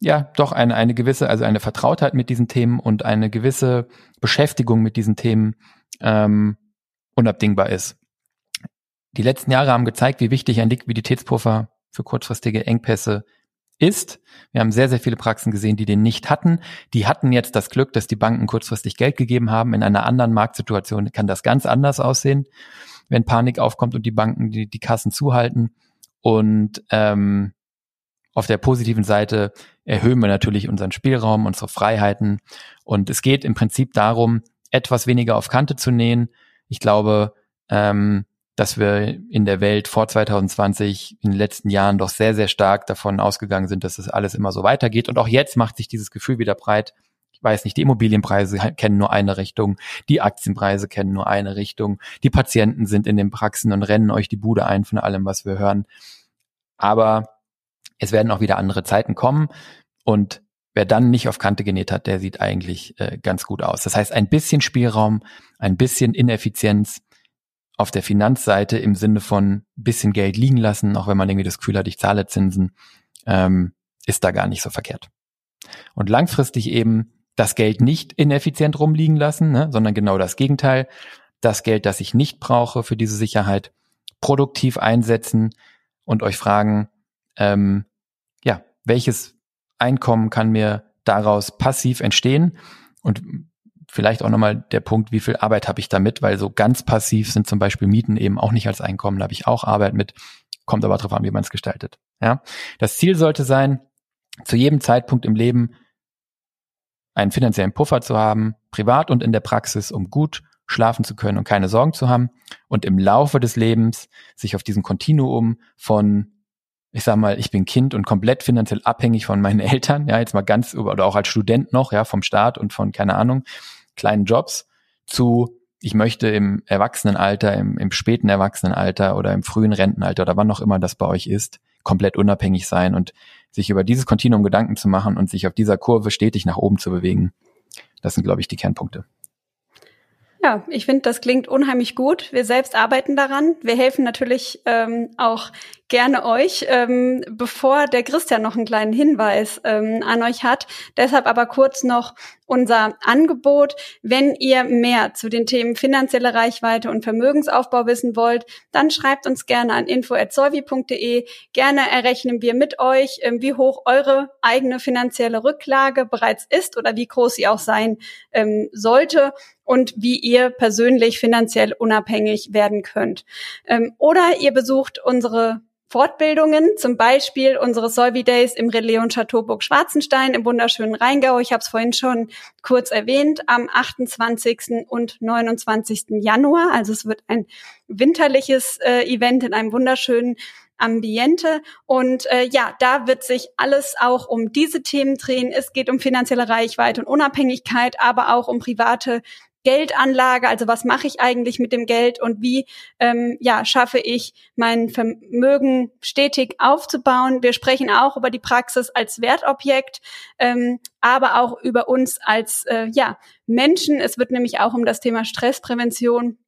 ja, doch eine, eine gewisse, also eine Vertrautheit mit diesen Themen und eine gewisse Beschäftigung mit diesen Themen ähm, unabdingbar ist. Die letzten Jahre haben gezeigt, wie wichtig ein Liquiditätspuffer für kurzfristige Engpässe ist. Wir haben sehr, sehr viele Praxen gesehen, die den nicht hatten. Die hatten jetzt das Glück, dass die Banken kurzfristig Geld gegeben haben. In einer anderen Marktsituation kann das ganz anders aussehen, wenn Panik aufkommt und die Banken die, die Kassen zuhalten. Und ähm, auf der positiven Seite erhöhen wir natürlich unseren Spielraum, unsere Freiheiten. Und es geht im Prinzip darum, etwas weniger auf Kante zu nähen, ich glaube, ähm, dass wir in der Welt vor 2020 in den letzten Jahren doch sehr, sehr stark davon ausgegangen sind, dass das alles immer so weitergeht. Und auch jetzt macht sich dieses Gefühl wieder breit. Ich weiß nicht, die Immobilienpreise kennen nur eine Richtung, die Aktienpreise kennen nur eine Richtung, die Patienten sind in den Praxen und rennen euch die Bude ein von allem, was wir hören. Aber es werden auch wieder andere Zeiten kommen und wer dann nicht auf Kante genäht hat, der sieht eigentlich äh, ganz gut aus. Das heißt, ein bisschen Spielraum, ein bisschen Ineffizienz auf der Finanzseite im Sinne von bisschen Geld liegen lassen, auch wenn man irgendwie das Gefühl hat, ich zahle Zinsen, ähm, ist da gar nicht so verkehrt. Und langfristig eben das Geld nicht ineffizient rumliegen lassen, ne, sondern genau das Gegenteil. Das Geld, das ich nicht brauche für diese Sicherheit, produktiv einsetzen und euch fragen, ähm, welches Einkommen kann mir daraus passiv entstehen? Und vielleicht auch nochmal der Punkt, wie viel Arbeit habe ich damit, weil so ganz passiv sind zum Beispiel Mieten eben auch nicht als Einkommen, da habe ich auch Arbeit mit, kommt aber darauf an, wie man es gestaltet. Ja, Das Ziel sollte sein, zu jedem Zeitpunkt im Leben einen finanziellen Puffer zu haben, privat und in der Praxis, um gut schlafen zu können und keine Sorgen zu haben und im Laufe des Lebens sich auf diesem Kontinuum von ich sag mal, ich bin Kind und komplett finanziell abhängig von meinen Eltern, ja, jetzt mal ganz oder auch als Student noch, ja, vom Staat und von, keine Ahnung, kleinen Jobs zu, ich möchte im Erwachsenenalter, im, im späten Erwachsenenalter oder im frühen Rentenalter oder wann noch immer das bei euch ist, komplett unabhängig sein und sich über dieses Kontinuum Gedanken zu machen und sich auf dieser Kurve stetig nach oben zu bewegen. Das sind, glaube ich, die Kernpunkte. Ja, ich finde, das klingt unheimlich gut. Wir selbst arbeiten daran. Wir helfen natürlich ähm, auch gerne euch, ähm, bevor der Christian noch einen kleinen Hinweis ähm, an euch hat. Deshalb aber kurz noch unser Angebot. Wenn ihr mehr zu den Themen finanzielle Reichweite und Vermögensaufbau wissen wollt, dann schreibt uns gerne an info@solvi.de. Gerne errechnen wir mit euch, ähm, wie hoch eure eigene finanzielle Rücklage bereits ist oder wie groß sie auch sein ähm, sollte und wie ihr persönlich finanziell unabhängig werden könnt. Ähm, oder ihr besucht unsere Fortbildungen, zum Beispiel unsere Solvi Days im und Chateauburg Schwarzenstein im wunderschönen Rheingau. Ich habe es vorhin schon kurz erwähnt, am 28. und 29. Januar. Also es wird ein winterliches äh, Event in einem wunderschönen Ambiente. Und äh, ja, da wird sich alles auch um diese Themen drehen. Es geht um finanzielle Reichweite und Unabhängigkeit, aber auch um private Geldanlage, also was mache ich eigentlich mit dem Geld und wie ähm, ja, schaffe ich mein Vermögen stetig aufzubauen. Wir sprechen auch über die Praxis als Wertobjekt, ähm, aber auch über uns als äh, ja, Menschen. Es wird nämlich auch um das Thema Stressprävention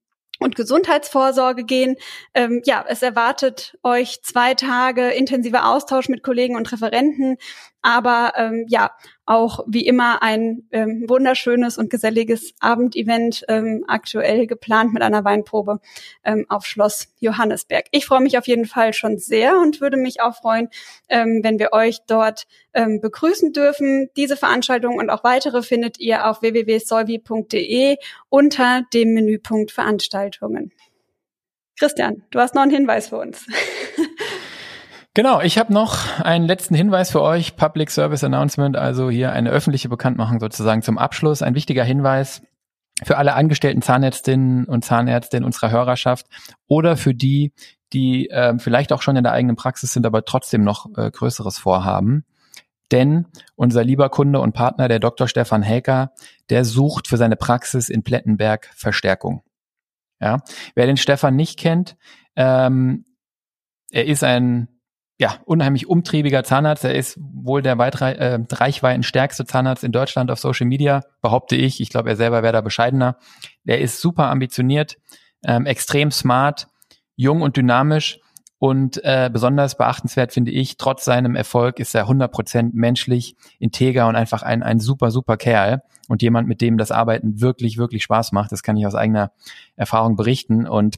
und Gesundheitsvorsorge gehen. Ähm, ja, es erwartet euch zwei Tage intensiver Austausch mit Kollegen und Referenten, aber ähm, ja, auch wie immer ein ähm, wunderschönes und geselliges Abendevent ähm, aktuell geplant mit einer Weinprobe ähm, auf Schloss Johannesberg. Ich freue mich auf jeden Fall schon sehr und würde mich auch freuen, ähm, wenn wir euch dort ähm, begrüßen dürfen. Diese Veranstaltung und auch weitere findet ihr auf www.solvi.de unter dem Menüpunkt Veranstaltungen. Christian, du hast noch einen Hinweis für uns. Genau, ich habe noch einen letzten Hinweis für euch, Public Service Announcement, also hier eine öffentliche Bekanntmachung sozusagen zum Abschluss. Ein wichtiger Hinweis für alle angestellten Zahnärztinnen und Zahnärzte in unserer Hörerschaft oder für die, die äh, vielleicht auch schon in der eigenen Praxis sind, aber trotzdem noch äh, Größeres vorhaben. Denn unser lieber Kunde und Partner, der Dr. Stefan Helker, der sucht für seine Praxis in Plettenberg Verstärkung. Ja, wer den Stefan nicht kennt, ähm, er ist ein ja, unheimlich umtriebiger Zahnarzt. Er ist wohl der weit äh, reichweitenstärkste Zahnarzt in Deutschland auf Social Media, behaupte ich. Ich glaube, er selber wäre da bescheidener. Er ist super ambitioniert, ähm, extrem smart, jung und dynamisch und äh, besonders beachtenswert finde ich, trotz seinem Erfolg ist er 100% menschlich, integer und einfach ein, ein super, super Kerl und jemand, mit dem das Arbeiten wirklich, wirklich Spaß macht. Das kann ich aus eigener Erfahrung berichten und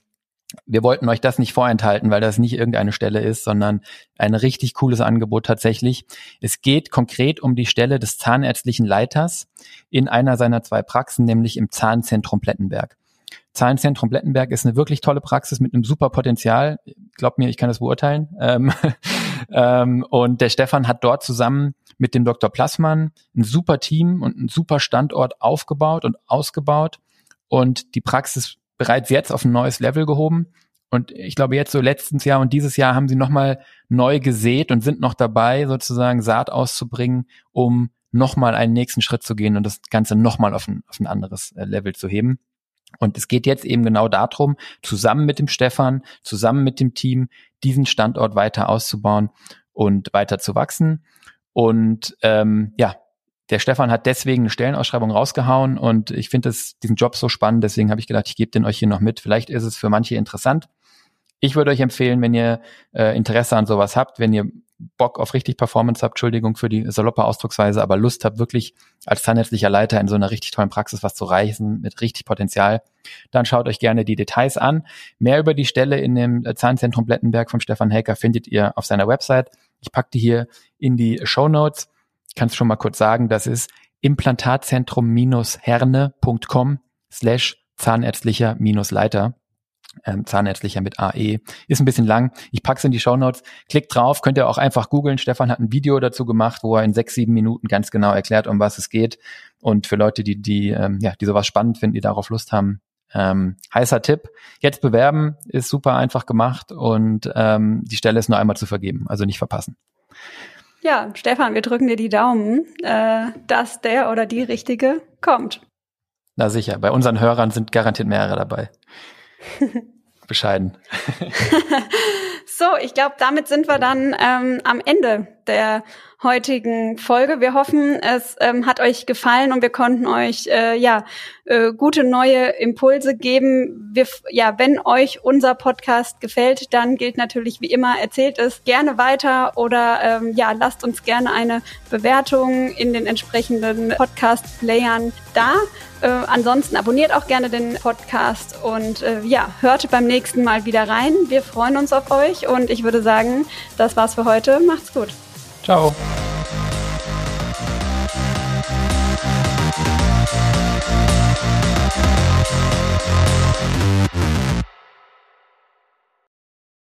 wir wollten euch das nicht vorenthalten, weil das nicht irgendeine Stelle ist, sondern ein richtig cooles Angebot tatsächlich. Es geht konkret um die Stelle des zahnärztlichen Leiters in einer seiner zwei Praxen, nämlich im Zahnzentrum Plettenberg. Zahnzentrum Plettenberg ist eine wirklich tolle Praxis mit einem super Potenzial. Glaubt mir, ich kann das beurteilen. Ähm, ähm, und der Stefan hat dort zusammen mit dem Dr. Plassmann ein super Team und einen super Standort aufgebaut und ausgebaut. Und die Praxis bereits jetzt auf ein neues Level gehoben. Und ich glaube, jetzt so letztes Jahr und dieses Jahr haben sie nochmal neu gesät und sind noch dabei, sozusagen Saat auszubringen, um nochmal einen nächsten Schritt zu gehen und das Ganze nochmal auf ein, auf ein anderes äh, Level zu heben. Und es geht jetzt eben genau darum, zusammen mit dem Stefan, zusammen mit dem Team, diesen Standort weiter auszubauen und weiter zu wachsen. Und ähm, ja, der Stefan hat deswegen eine Stellenausschreibung rausgehauen und ich finde diesen Job so spannend, deswegen habe ich gedacht, ich gebe den euch hier noch mit. Vielleicht ist es für manche interessant. Ich würde euch empfehlen, wenn ihr äh, Interesse an sowas habt, wenn ihr Bock auf richtig Performance habt, Entschuldigung für die saloppe Ausdrucksweise, aber Lust habt, wirklich als zahnärztlicher Leiter in so einer richtig tollen Praxis was zu reißen, mit richtig Potenzial, dann schaut euch gerne die Details an. Mehr über die Stelle in dem Zahnzentrum Blettenberg von Stefan Helker findet ihr auf seiner Website. Ich packe die hier in die Show Notes. Ich kann es schon mal kurz sagen, das ist implantatzentrum-herne.com slash zahnärztlicher-leiter ähm, zahnärztlicher mit AE. Ist ein bisschen lang. Ich pack's in die Show Notes. Klickt drauf, könnt ihr auch einfach googeln. Stefan hat ein Video dazu gemacht, wo er in sechs, sieben Minuten ganz genau erklärt, um was es geht. Und für Leute, die, die, ähm, ja, die sowas spannend finden, die darauf Lust haben, ähm, heißer Tipp. Jetzt bewerben, ist super einfach gemacht und ähm, die Stelle ist nur einmal zu vergeben, also nicht verpassen. Ja, Stefan, wir drücken dir die Daumen, äh, dass der oder die Richtige kommt. Na sicher, bei unseren Hörern sind garantiert mehrere dabei. Bescheiden. so, ich glaube, damit sind wir dann ähm, am Ende der heutigen Folge. Wir hoffen, es ähm, hat euch gefallen und wir konnten euch äh, ja äh, gute neue Impulse geben. Wir, ja, wenn euch unser Podcast gefällt, dann gilt natürlich wie immer, erzählt es gerne weiter oder ähm, ja, lasst uns gerne eine Bewertung in den entsprechenden Podcast-Playern da. Äh, ansonsten abonniert auch gerne den Podcast und äh, ja, hört beim nächsten Mal wieder rein. Wir freuen uns auf euch und ich würde sagen, das war's für heute. Macht's gut. Ciao.